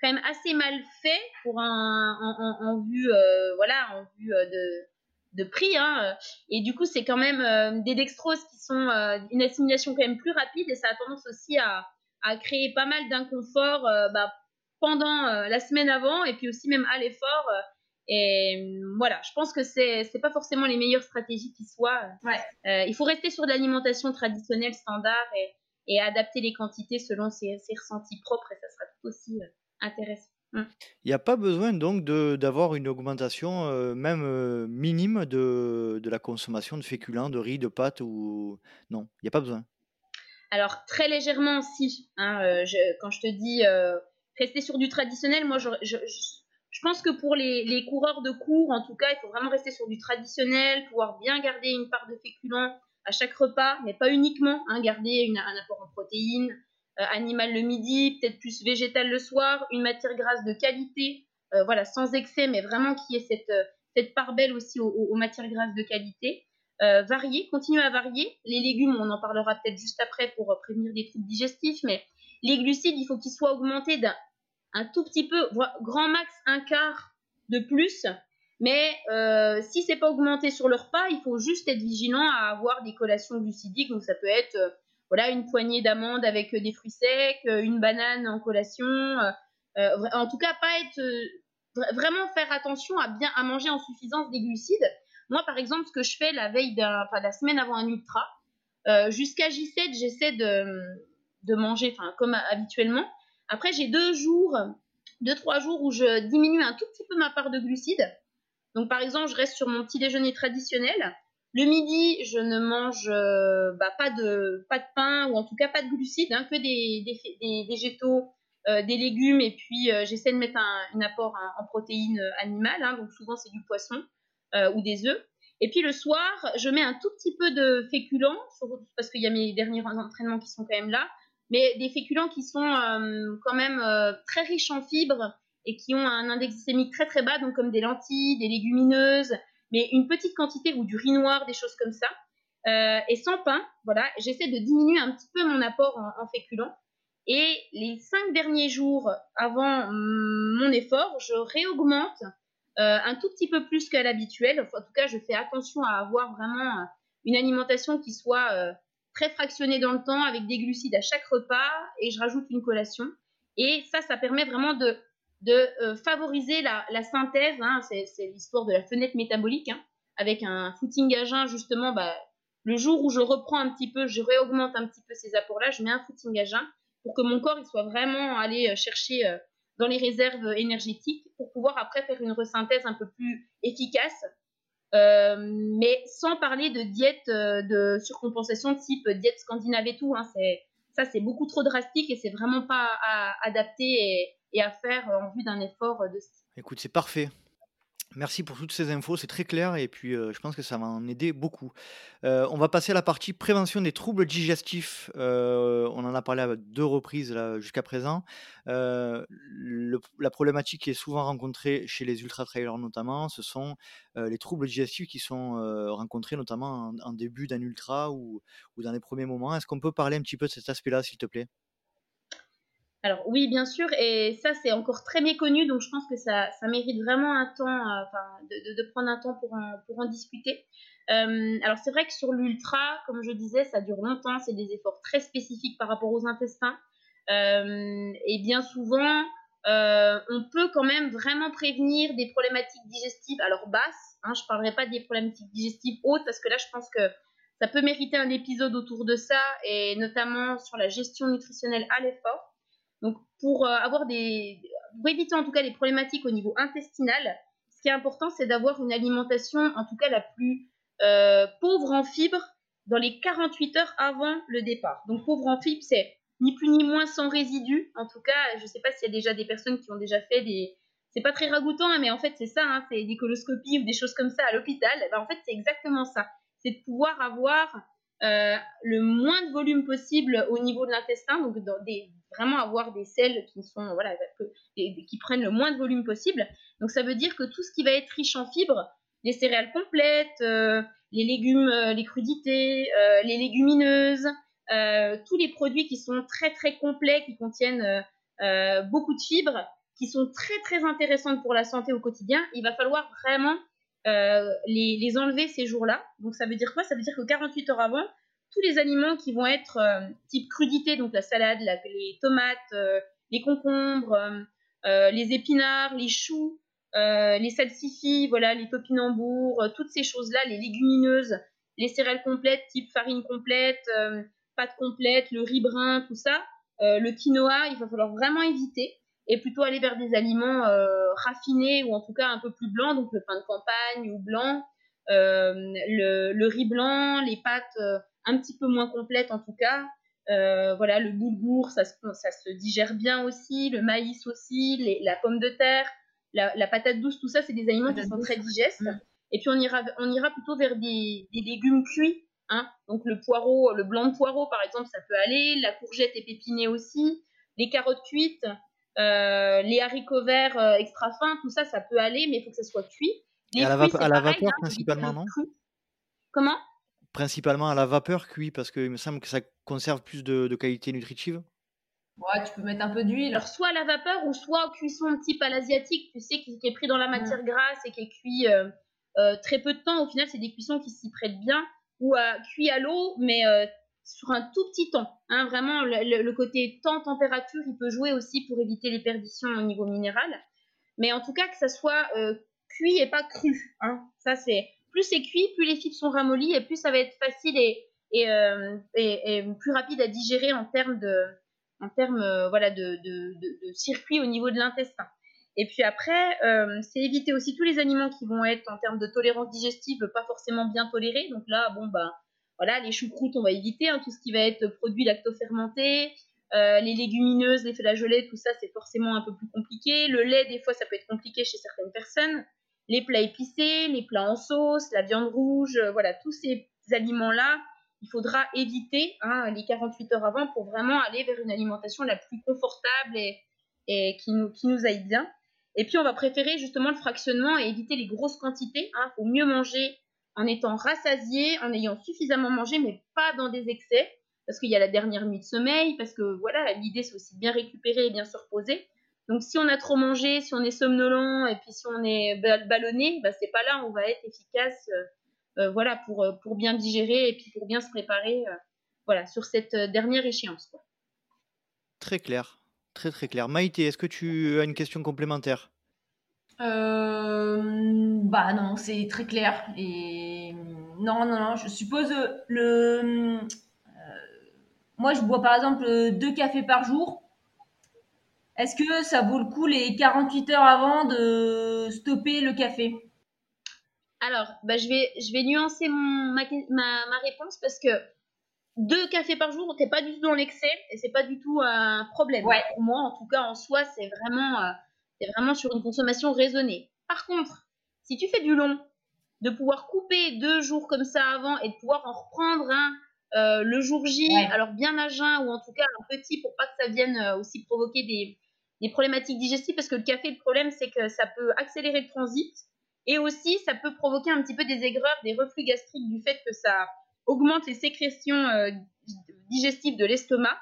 quand même assez mal faits pour un en, vue voilà en vue de de prix hein. et du coup c'est quand même des dextroses qui sont une assimilation quand même plus rapide et ça a tendance aussi à, à créer pas mal d'inconfort bah, pendant la semaine avant et puis aussi même à l'effort et voilà, je pense que c'est c'est pas forcément les meilleures stratégies qui soient. Euh, il faut rester sur de l'alimentation traditionnelle standard et, et, adapter les quantités selon ses, ses, ressentis propres et ça sera tout aussi euh, intéressant. Il n'y a pas besoin donc d'avoir une augmentation même minime de, de la consommation de féculents, de riz, de pâtes ou non, il n'y a pas besoin. Alors très légèrement si. Hein, quand je te dis rester sur du traditionnel, moi je, je, je pense que pour les, les, coureurs de cours, en tout cas, il faut vraiment rester sur du traditionnel, pouvoir bien garder une part de féculents à chaque repas, mais pas uniquement, hein, garder une, un apport en protéines, euh, animal le midi, peut-être plus végétal le soir, une matière grasse de qualité, euh, voilà, sans excès, mais vraiment qui ait cette, euh, cette part belle aussi aux, matières grasses de qualité. varier, continuer à varier. Les légumes, on en parlera peut-être juste après pour prévenir des troubles digestifs, mais les glucides, il faut qu'ils soient augmentés d'un un tout petit peu, grand max un quart de plus. Mais euh, si c'est pas augmenté sur le repas, il faut juste être vigilant à avoir des collations glucidiques. Donc ça peut être voilà, une poignée d'amandes avec euh, des fruits secs, euh, une banane en collation. Euh, en tout cas, pas être vraiment faire attention à bien à manger en suffisance des glucides. Moi, par exemple, ce que je fais la veille d'un, enfin, la semaine avant un ultra, jusqu'à J7, j'essaie de, de manger, enfin, comme habituellement. Après, j'ai deux jours, deux trois jours où je diminue un tout petit peu ma part de glucides. Donc, par exemple, je reste sur mon petit déjeuner traditionnel. Le midi, je ne mange euh, bah, pas, de, pain ou en tout cas pas de glucides, hein, que des, des, végétaux, euh, des légumes et puis euh, j'essaie de mettre un, apport en protéines animales, hein, donc souvent c'est du poisson ou des œufs. Et puis le soir, je mets un tout petit peu de féculents, parce qu'il y a mes derniers entraînements qui sont quand même là, mais des féculents qui sont quand même très riches en fibres et qui ont un index glycémique très très bas, donc comme des lentilles, des légumineuses, mais une petite quantité ou du riz noir, des choses comme ça. Euh, et sans pain, voilà, j'essaie de diminuer un petit peu mon apport en, féculents. Et les cinq derniers jours avant mon effort, je réaugmente euh, un tout petit peu plus qu'à l'habituel. en tout cas, je fais attention à avoir vraiment euh, une alimentation qui soit très fractionnée dans le temps, avec des glucides à chaque repas, et je rajoute une collation. Et ça, ça permet vraiment de de euh, favoriser la, synthèse, hein, c'est l'histoire de la fenêtre métabolique, hein, avec un footing à jeun justement, bah, le jour où je reprends un petit peu, je réaugmente un petit peu ces apports-là, je mets un footing à jeun pour que mon corps il soit vraiment allé euh, chercher euh, dans les réserves énergétiques pour pouvoir après faire une resynthèse un peu plus efficace, mais sans parler de diète de surcompensation type diète scandinave et tout. Hein, ça c'est beaucoup trop drastique et c'est vraiment pas adapté et, et à faire euh, en vue d'un effort euh, de Écoute, c'est parfait. Merci pour toutes ces infos, c'est très clair et puis euh, je pense que ça va en aider beaucoup. on va passer à la partie prévention des troubles digestifs. on en a parlé à deux reprises jusqu'à présent. la problématique qui est souvent rencontrée chez les ultra-trailers notamment, ce sont les troubles digestifs qui sont rencontrés notamment en, début d'un ultra ou, ou dans les premiers moments. Est-ce qu'on peut parler un petit peu de cet aspect-là, s'il te plaît? Alors oui, bien sûr, et ça c'est encore très méconnu, donc je pense que ça, ça mérite vraiment un temps, euh, enfin, de, prendre un temps pour en, discuter. Euh, alors c'est vrai que sur l'ultra, comme je disais, ça dure longtemps, c'est des efforts très spécifiques par rapport aux intestins, euh, et bien souvent, on peut quand même vraiment prévenir des problématiques digestives, alors basses, hein, je parlerai pas des problématiques digestives hautes, parce que là je pense que ça peut mériter un épisode autour de ça, et notamment sur la gestion nutritionnelle à l'effort. Donc, pour euh, avoir des, pour éviter en tout cas les problématiques au niveau intestinal, ce qui est important, c'est d'avoir une alimentation, en tout cas la plus euh, pauvre en fibres, dans les 48 heures avant le départ. Donc, pauvre en fibres, c'est ni plus ni moins sans résidus. En tout cas, je ne sais pas s'il y a déjà des personnes qui ont déjà fait des. C'est pas très ragoûtant, hein, mais en fait, c'est ça, hein, c'est des coloscopies ou des choses comme ça à l'hôpital. Ben, en fait, c'est exactement ça. C'est de pouvoir avoir euh, le moins de volume possible au niveau de l'intestin, donc vraiment avoir des selles qui prennent le moins de volume possible. Donc ça veut dire que tout ce qui va être riche en fibres, les céréales complètes, euh, les légumes, euh, les crudités, les légumineuses, tous les produits qui sont très très complets, qui contiennent beaucoup de fibres, qui sont très très intéressantes pour la santé au quotidien, il va falloir vraiment euh, les, enlever ces jours-là. Donc ça veut dire quoi? Ça veut dire que 48 heures avant, tous les aliments qui vont être euh, type crudité, donc la salade, les tomates, euh, les concombres, les épinards, les choux, les salsifis, voilà, les topinambours, toutes ces choses-là, les légumineuses, les céréales complètes type farine complète, pâte complète, le riz brun, tout ça, le quinoa, il va falloir vraiment éviter et plutôt aller vers des aliments raffinés ou en tout cas un peu plus blancs, donc le pain de campagne ou blanc, le, riz blanc, les pâtes un petit peu moins complètes en tout cas. voilà, le boulgour, ça, ça se digère bien aussi, le maïs aussi, la pomme de terre, la, patate douce, tout ça, c'est des aliments qui sont très digestes. Mm. Et puis on ira, on ira plutôt vers des, légumes cuits. Hein. Donc le poireau, le blanc de poireau par exemple, ça peut aller. La courgette épépinée aussi. Les carottes cuites, euh, les haricots verts euh, extra fins, tout ça, ça peut aller, mais il faut que ça soit cuit. à la, vapeur hein, principalement, non Comment? Principalement à la vapeur cuit, parce qu'il me semble que ça conserve plus de qualité nutritive. Ouais, tu peux mettre un peu d'huile. Alors, soit à la vapeur ou soit en cuisson type à l'asiatique, tu sais, qui, est pris dans la matière grasse et qui est cuit euh, euh, très peu de temps. Au final, c'est des cuissons qui s'y prêtent bien. Ou à, cuit à l'eau, mais euh, sur un tout petit temps. Hein, vraiment, le, côté temps-température, il peut jouer aussi pour éviter les perditions au niveau minéral. Mais en tout cas, que ça soit cuit et pas cru. Hein. Ça, c'est plus c'est cuit, plus les fibres sont ramollies et plus ça va être facile et, et plus rapide à digérer en termes de euh, voilà, de, de, circuit au niveau de l'intestin. Et puis après, euh, c'est éviter aussi tous les aliments qui vont être en termes de tolérance digestive pas forcément bien tolérés. Donc là, bon bah voilà, les choucroutes on va éviter, hein, tout ce qui va être produit lactofermenté, euh, les légumineuses, les flageolets, tout ça c'est forcément un peu plus compliqué. Le lait des fois ça peut être compliqué chez certaines personnes. Les plats épicés, les plats en sauce, la viande rouge, voilà tous ces aliments là il faudra éviter hein, les 48 heures avant pour vraiment aller vers une alimentation la plus confortable et, qui, nous, qui nous aille bien. Et puis on va préférer justement le fractionnement et éviter les grosses quantités. Il hein. faut mieux manger en étant rassasié, en ayant suffisamment mangé, mais pas dans des excès, parce qu'il y a la dernière nuit de sommeil, parce que voilà, l'idée c'est aussi de bien récupérer et bien se reposer. Donc si on a trop mangé, si on est somnolent et puis si on est ballonné, bah, c'est pas là où on va être efficace. Euh, euh, voilà, pour, euh, pour bien digérer et puis pour bien se préparer voilà, sur cette dernière échéance. Très clair, très très clair. Maïté, est-ce que tu as une question complémentaire? Bah non, c'est très clair. Et non, non, non, je suppose le. moi, je bois par exemple deux cafés par jour. Est-ce que ça vaut le coup les 48 heures avant de stopper le café? Alors, bah, je, vais, je vais nuancer mon, ma, ma, réponse parce que deux cafés par jour, t'es pas du tout dans l'excès et c'est pas du tout un problème. Pour moi, en tout cas, en soi, c'est vraiment, euh, vraiment sur une consommation raisonnée. Par contre, si tu fais du long, de pouvoir couper deux jours comme ça avant et de pouvoir en reprendre un euh, le jour J, alors bien à jeun ou en tout cas un petit pour pas que ça vienne euh, aussi provoquer des, des problématiques digestives parce que le café, le problème, c'est que ça peut accélérer le transit et aussi, ça peut provoquer un petit peu des aigreurs, des reflux gastriques du fait que ça augmente les sécrétions euh, digestives de l'estomac.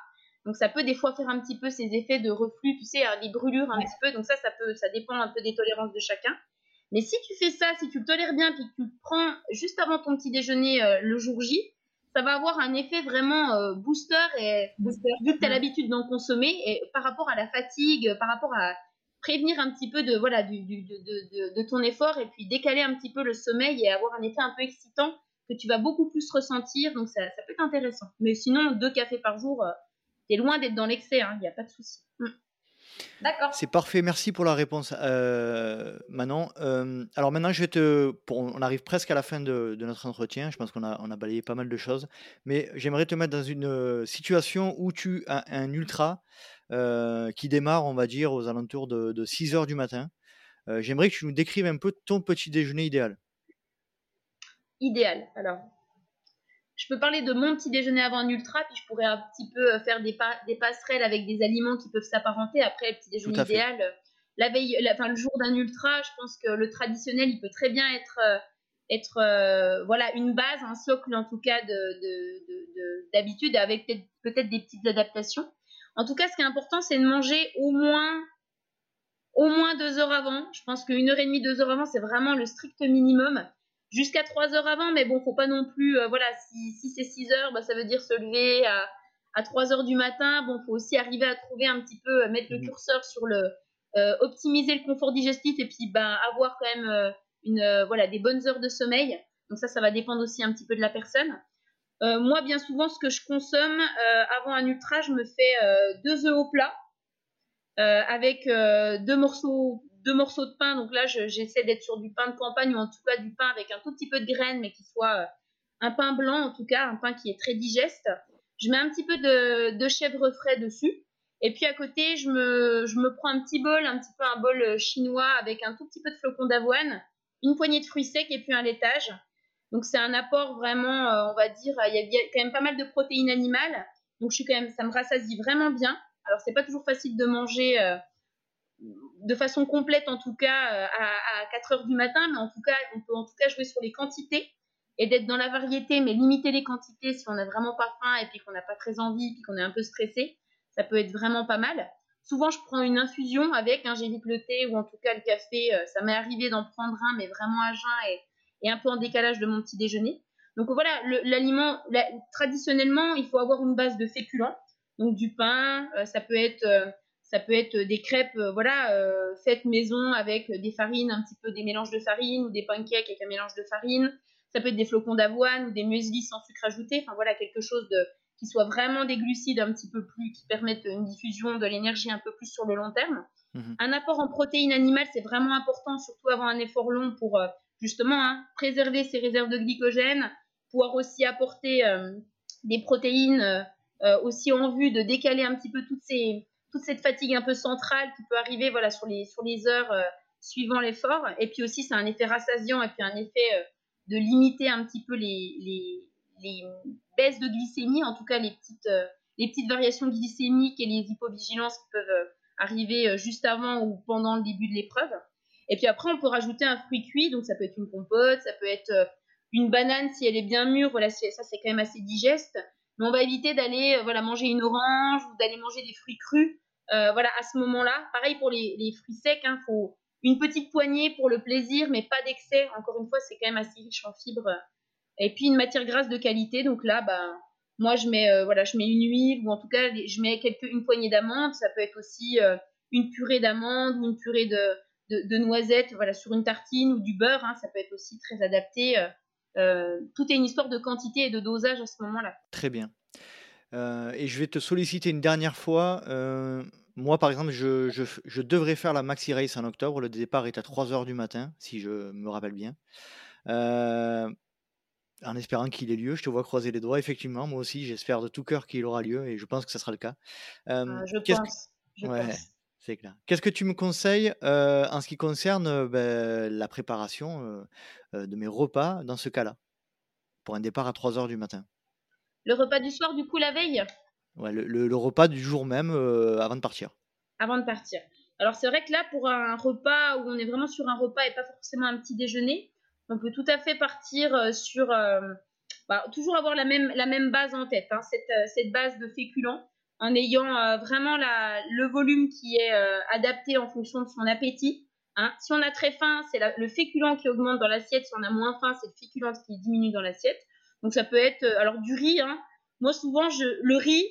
Donc ça peut des fois faire un petit peu ces effets de reflux, tu sais, des brûlures un petit peu. Donc ça, ça peut, ça dépend un peu des tolérances de chacun. Mais si tu fais ça, si tu le tolères bien, puis que tu le prends juste avant ton petit déjeuner euh, le jour J, ça va avoir un effet vraiment euh, booster et booster. vu que tu as l'habitude d'en consommer et par rapport à la fatigue, par rapport à prévenir un petit peu de, voilà, du, de, de, de, ton effort et puis décaler un petit peu le sommeil et avoir un effet un peu excitant que tu vas beaucoup plus ressentir. Donc ça, ça peut être intéressant. Mais sinon, deux cafés par jour, euh, es loin d'être dans l'excès, hein, il n'y a pas de souci. Mm. D'accord. C'est parfait, merci pour la réponse, euh, Manon. Euh, alors maintenant, je vais te, on arrive presque à la fin de, de notre entretien. Je pense qu'on a, on a balayé pas mal de choses, mais j'aimerais te mettre dans une situation où tu as un ultra euh, qui démarre, on va dire, aux alentours de, 6 heures du matin. Euh, j'aimerais que tu nous décrives un peu ton petit déjeuner idéal. Idéal. Alors, je peux parler de mon petit déjeuner avant un ultra, puis je pourrais un petit peu euh, faire des, des passerelles avec des aliments qui peuvent s'apparenter. Après, le petit déjeuner idéal, la veille, enfin, le jour d'un ultra, je pense que le traditionnel, il peut très bien être, être voilà, une base, un socle en tout cas d'habitude, de, de, avec peut-être des petites adaptations. En tout cas, ce qui est important, c'est de manger au moins, au moins deux heures avant. Je pense qu'une heure et demie, deux heures avant, c'est vraiment le strict minimum. Jusqu'à trois heures avant, mais bon, faut pas non plus, euh, voilà, si, c'est six heures, bah, ça veut dire se lever à, à 3 heures du matin. Bon, faut aussi arriver à trouver un petit peu, euh, mettre le mmh. curseur sur le, euh, optimiser le confort digestif et puis ben, avoir quand même une, voilà, des bonnes heures de sommeil. Donc ça, ça va dépendre aussi un petit peu de la personne. Moi, bien souvent, ce que je consomme avant un ultra, je me fais deux œufs au plat. avec deux morceaux deux morceaux de pain. Donc là, j'essaie d'être sur du pain de campagne ou en tout cas du pain avec un tout petit peu de graines, mais qui soit un pain blanc en tout cas, un pain qui est très digeste. Je mets un petit peu de, chèvre frais dessus. Et puis à côté, je me, prends un petit bol, un petit peu un bol euh, chinois avec un tout petit peu de flocons d'avoine, une poignée de fruits secs et puis un laitage. Donc c'est un apport vraiment, euh, on va dire, il y, a, quand même pas mal de protéines animales. Donc je suis quand même, ça me rassasie vraiment bien. Alors c'est pas toujours facile de manger euh, de façon complète en tout cas à, à 4 heures du matin, mais en tout cas on peut en tout cas jouer sur les quantités et d'être dans la variété, mais limiter les quantités si on n'a vraiment pas faim et puis qu'on n'a pas très envie, puis qu'on est un peu stressé, ça peut être vraiment pas mal. Souvent, je prends une infusion avec, hein, j'évite le thé ou en tout cas le café. Euh, ça m'est arrivé d'en prendre un, mais vraiment à jeun et, et, un peu en décalage de mon petit déjeuner. Donc voilà, l'aliment, traditionnellement, il faut avoir une base de féculents, donc du pain, euh, ça peut être euh, ça peut être des crêpes voilà faites maison avec des farines un petit peu des mélanges de farine ou des pancakes avec un mélange de farine ça peut être des flocons d'avoine ou des muesli sans sucre ajouté. Enfin voilà, quelque chose de, qui soit vraiment des glucides un petit peu plus, qui permettent une diffusion de l'énergie un peu plus sur le long terme. Mhm. Un apport en protéines animales, c'est vraiment important, surtout avant un effort long pour euh, justement hein, préserver ses réserves de glycogène, pouvoir aussi apporter euh, des protéines euh, aussi en vue de décaler un petit peu toutes ces, toute cette fatigue un peu centrale qui peut arriver voilà, sur, les, sur les heures suivant l'effort. Et puis aussi, c'est un effet rassasiant et puis un effet de limiter un petit peu les, les, baisses de glycémie, en tout cas les petites, euh, les petites variations glycémiques et les hypovigilances qui peuvent euh, arriver euh, juste avant ou pendant le début de l'épreuve. Et puis après, on peut rajouter un fruit cuit, donc ça peut être une compote, ça peut être une banane si elle est bien mûre, voilà, ça c'est quand même assez digeste. Mais on va éviter d'aller voilà, manger une orange ou d'aller manger des fruits crus voilà, à ce moment-là. Pareil pour les, fruits secs, il hein, faut, une petite poignée pour le plaisir, mais pas d'excès. Encore une fois, c'est quand même assez riche en fibres. Et puis une matière grasse de qualité. Donc là, bah, moi, je mets, euh, voilà, je mets une huile ou en tout cas, je mets une poignée d'amandes. Ça peut être aussi euh, une purée d'amandes ou une purée de, de, noisettes voilà, sur une tartine ou du beurre. Hein. ça peut être aussi très adapté. Euh, tout est une histoire de quantité et de dosage à ce moment-là. Très bien. et je vais te solliciter une dernière fois moi, par exemple, je, devrais faire la Maxi Race en octobre. Le départ est à 3h du matin, si je me rappelle bien. Euh, en espérant qu'il ait lieu, je te vois croiser les doigts. Effectivement, moi aussi, j'espère de tout cœur qu'il aura lieu et je pense que ce sera le cas. Euh, ah, je pense. ouais, c'est clair. Qu'est-ce que tu me conseilles euh, en ce qui concerne ben, la préparation de mes repas dans ce cas-là, pour un départ à 3h du matin Le repas du soir, du coup, la veille? Ouais, le, repas du jour même euh, avant de partir. Avant de partir. Alors c'est vrai que là, pour un repas où on est vraiment sur un repas et pas forcément un petit déjeuner, on peut tout à fait partir euh, sur... Euh, bah, toujours avoir la même, la même base en tête, hein, cette, cette, base de féculents, en ayant vraiment la, le volume qui est adapté en fonction de son appétit. Hein. Si on a très faim, c'est le féculent qui augmente dans l'assiette. Si on a moins faim, c'est le féculent qui diminue dans l'assiette. Donc ça peut être alors du riz. Hein. Moi souvent, je, le riz,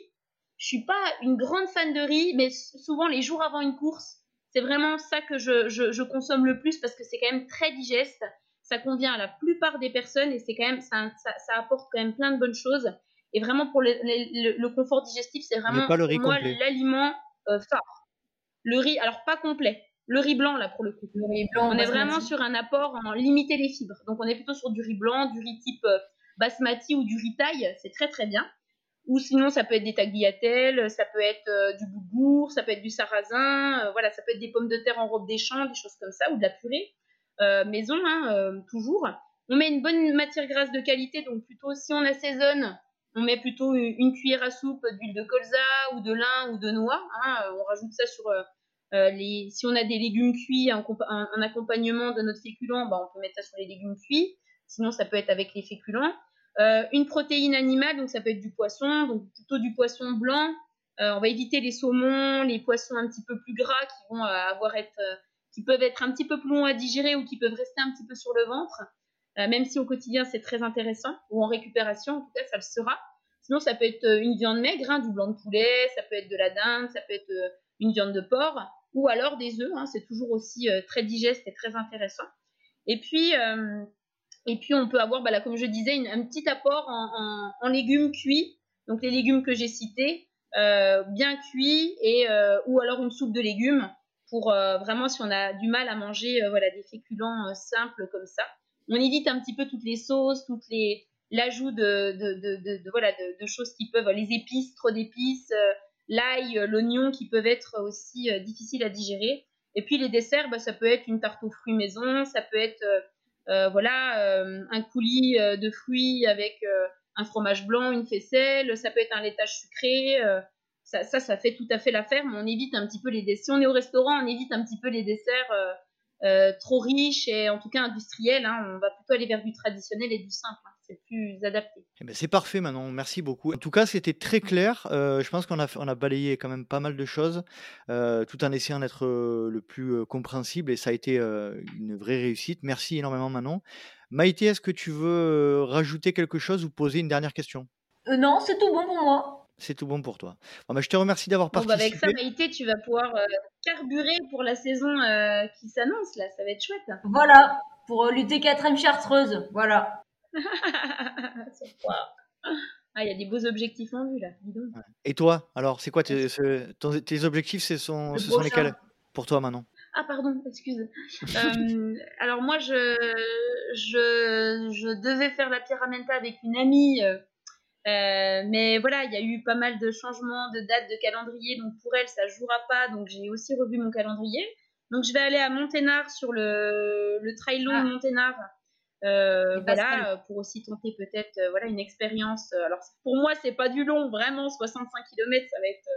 je suis pas une grande fan de riz, mais souvent les jours avant une course, c'est vraiment ça que je, consomme le plus parce que c'est quand même très digeste. Ça convient à la plupart des personnes et c'est quand même ça, ça, apporte quand même plein de bonnes choses. Et vraiment pour le, confort digestif, c'est vraiment pour moi l'aliment euh, phare. Le riz, alors pas complet, le riz blanc là pour le coup. Le riz blanc, on est vraiment sur un apport en limiter les fibres. Donc on est plutôt sur du riz blanc, du riz type euh, basmati ou du riz taille, c'est très très bien. Ou sinon, ça peut être des tagliatelles, ça peut être euh, du bourgour, ça peut être du sarrasin, euh, voilà, ça peut être des pommes de terre en robe des champs, des choses comme ça, ou de la purée euh, maison, hein, toujours. On met une bonne matière grasse de qualité, donc plutôt si on assaisonne, on met plutôt une, cuillère à soupe d'huile de colza ou de lin ou de noix. Hein, on rajoute ça sur les. Si on a des légumes cuits en, accompagnement de notre féculent, bah, on peut mettre ça sur les légumes cuits. Sinon, ça peut être avec les féculents. Euh, une protéine animale, donc ça peut être du poisson, donc plutôt du poisson blanc. Euh, on va éviter les saumons, les poissons un petit peu plus gras qui vont euh, avoir être, qui peuvent être un petit peu plus longs à digérer ou qui peuvent rester un petit peu sur le ventre. même si au quotidien c'est très intéressant ou en récupération, en tout cas ça le sera. Sinon, ça peut être une viande maigre, hein, du blanc de poulet, ça peut être de la dinde, ça peut être une viande de porc, ou alors des œufs. Hein, c'est toujours aussi très digeste et très intéressant. Et puis, on peut avoir, bah, comme je disais, un petit apport en, légumes cuits. Donc les légumes que j'ai cités, bien cuit et ou alors une soupe de légumes pour vraiment si on a du mal à manger voilà des féculents simples comme ça. On évite un petit peu toutes les sauces, toutes les l'ajout de, de, voilà de, choses qui peuvent les épices, trop d'épices, l'ail, l'oignon qui peuvent être aussi difficiles à digérer. Et puis les desserts, bah, ça peut être une tarte aux fruits maison, ça peut être euh, voilà, euh, un coulis euh, de fruits avec un fromage blanc, une faisselle, ça peut être un laitage sucré. Ça, ça, ça, fait tout à fait l'affaire, mais on évite un petit peu les desserts. Si on est au restaurant, on évite un petit peu les desserts trop riches et en tout cas industriels. Hein. On va plutôt aller vers du traditionnel et du simple. Hein c'est plus adapté. Eh ben, c'est parfait Manon, merci beaucoup. En tout cas, c'était très clair. Euh, je pense qu'on a, on a balayé quand même pas mal de choses, euh, tout en essayant d'être euh, le plus compréhensible, et ça a été une vraie réussite. Merci énormément Manon. Maïté, est-ce que tu veux rajouter quelque chose ou poser une dernière question? Non, c'est tout bon pour moi. C'est tout bon pour toi. Bon, bah, je te remercie d'avoir participé. Bah, avec ça, Maïté, tu vas pouvoir carburer pour la saison qui s'annonce là. Ça va être chouette. Voilà, pour lutter 4 chartreuse. Voilà. [laughs] ah, il y a des beaux objectifs en vue là. Et toi, alors, c'est quoi tes, tes objectifs Ce sont, ce sont lesquels pour toi, Manon ah pardon, excuse. [laughs] Euh, alors moi, je, je, je, devais faire la Pyramenta avec une amie, euh, mais voilà, il y a eu pas mal de changements de date de calendrier, donc pour elle, ça jouera pas, donc j'ai aussi revu mon calendrier. Donc je vais aller à Monténard sur le, le trail long ah. Monténard euh, voilà, euh, pour aussi tenter peut-être euh, voilà une expérience. alors pour moi, c'est pas du long, vraiment 65 km, ça va être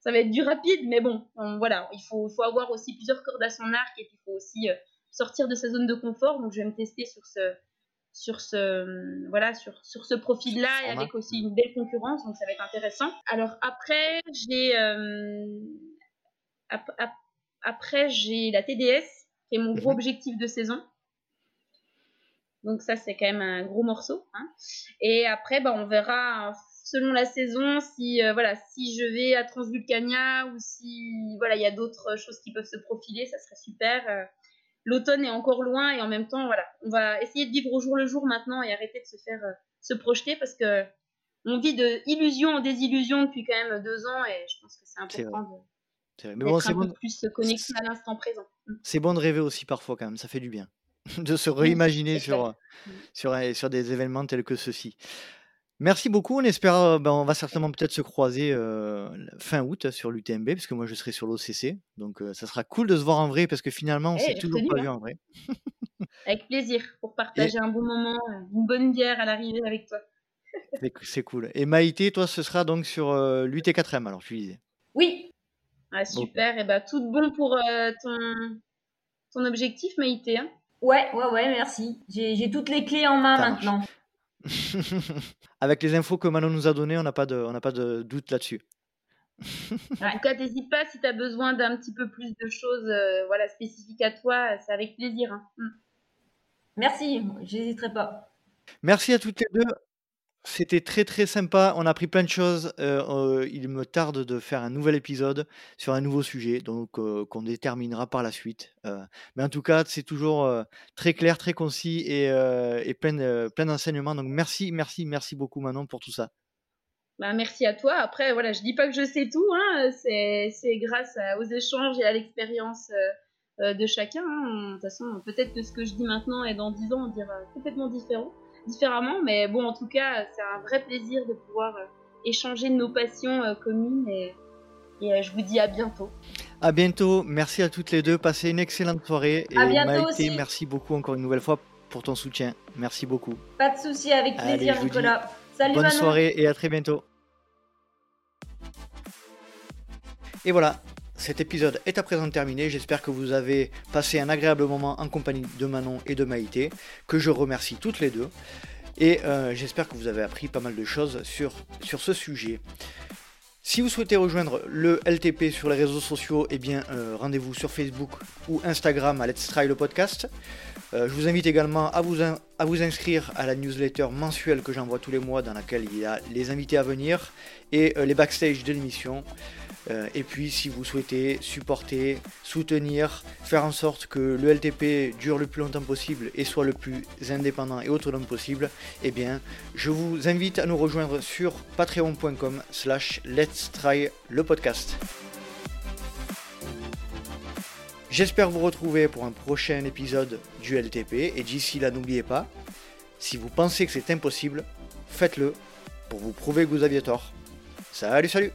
ça va être du rapide, mais bon, voilà, il faut, faut avoir aussi plusieurs cordes à son arc et puis il faut aussi sortir de sa zone de confort. Donc je vais me tester sur ce sur ce voilà sur, sur ce profil là et avec aussi une belle concurrence donc ça va être intéressant alors après j'ai après j'ai la TDS qui est mon gros mhm. objectif de saison donc ça, c'est quand même un gros morceau. Hein. Et après, bah, on verra selon la saison si euh, voilà si je vais à Transvulcania ou si voilà il y a d'autres choses qui peuvent se profiler, ça serait super. Euh. L'automne est encore loin et en même temps voilà, on va essayer de vivre au jour le jour maintenant et arrêter de se faire euh, se projeter parce que on vit de illusion en désillusion depuis quand même deux ans et je pense que c'est important de Mais bon, un peu plus connecté à l'instant présent. C'est bon de rêver aussi parfois quand même, ça fait du bien. [laughs] de se réimaginer sur, mmh. sur, sur des événements tels que ceux-ci. Merci beaucoup. On espère, ben, on va certainement peut-être se croiser fin août sur l'UTMB, parce que moi je serai sur l'OCC. Donc ça sera cool de se voir en vrai, parce que finalement on s'est eh, toujours pas vu hein. en vrai. [laughs] Avec plaisir, pour partager un bon moment, une bonne bière à l'arrivée avec toi. C'est cool. Et Maïté, toi, ce sera donc sur l'UT4M, alors tu disais. Oui. Ah, super. Et bah, tout bon pour ton, ton objectif, Maïté. Hein. Ouais, ouais, ouais, merci. J'ai toutes les clés en main maintenant. [laughs] Avec les infos que Manon nous a données, on n'a pas, de, on pas de doute là-dessus. en tout cas, n'hésite pas si tu as besoin d'un petit peu plus de choses euh, voilà, spécifiques à toi, c'est avec plaisir. Hein. Mm. Merci, j'hésiterai pas. Merci à toutes les deux. C'était très très sympa, on a appris plein de choses. Euh, euh, il me tarde de faire un nouvel épisode sur un nouveau sujet, donc euh, qu'on déterminera par la suite. mais en tout cas, c'est toujours très clair, très concis et, plein, plein d'enseignements. Donc merci, merci, merci beaucoup Manon pour tout ça. Bah, merci à toi. Après, voilà, je dis pas que je sais tout, hein. c'est grâce aux échanges et à l'expérience de chacun. Hein. De toute façon, peut-être que ce que je dis maintenant et dans 10 ans, on dira complètement différent différemment. Mais bon, en tout cas, c'est un vrai plaisir de pouvoir euh, échanger nos passions euh, communes et, euh, je vous dis à bientôt. À bientôt. Merci à toutes les deux. Passez une excellente soirée. Et à bientôt aussi. merci beaucoup encore une nouvelle fois pour ton soutien. Merci beaucoup. Pas de souci, avec plaisir, Nicolas. Salut Bonne soirée et à très bientôt. Et voilà, cet épisode est à présent terminé. J'espère que vous avez passé un agréable moment en compagnie de Manon et de Maïté, que je remercie toutes les deux. Et euh, j'espère que vous avez appris pas mal de choses sur, ce sujet. Si vous souhaitez rejoindre le LTP sur les réseaux sociaux, eh bien euh, rendez-vous sur Facebook ou Instagram à Let's Try le podcast. Euh, je vous invite également à vous, à vous inscrire à la newsletter mensuelle que j'envoie tous les mois dans laquelle il y a les invités à venir et les backstage de l'émission. Euh, et puis si vous souhaitez supporter, soutenir, faire en sorte que le LTP dure le plus longtemps possible et soit le plus indépendant et autonome possible, eh bien je vous invite à nous rejoindre sur patreon.com slash let's try le podcast. J'espère vous retrouver pour un prochain épisode du LTP et d'ici là n'oubliez pas, si vous pensez que c'est impossible, faites-le pour vous prouver que vous aviez tort. Salut salut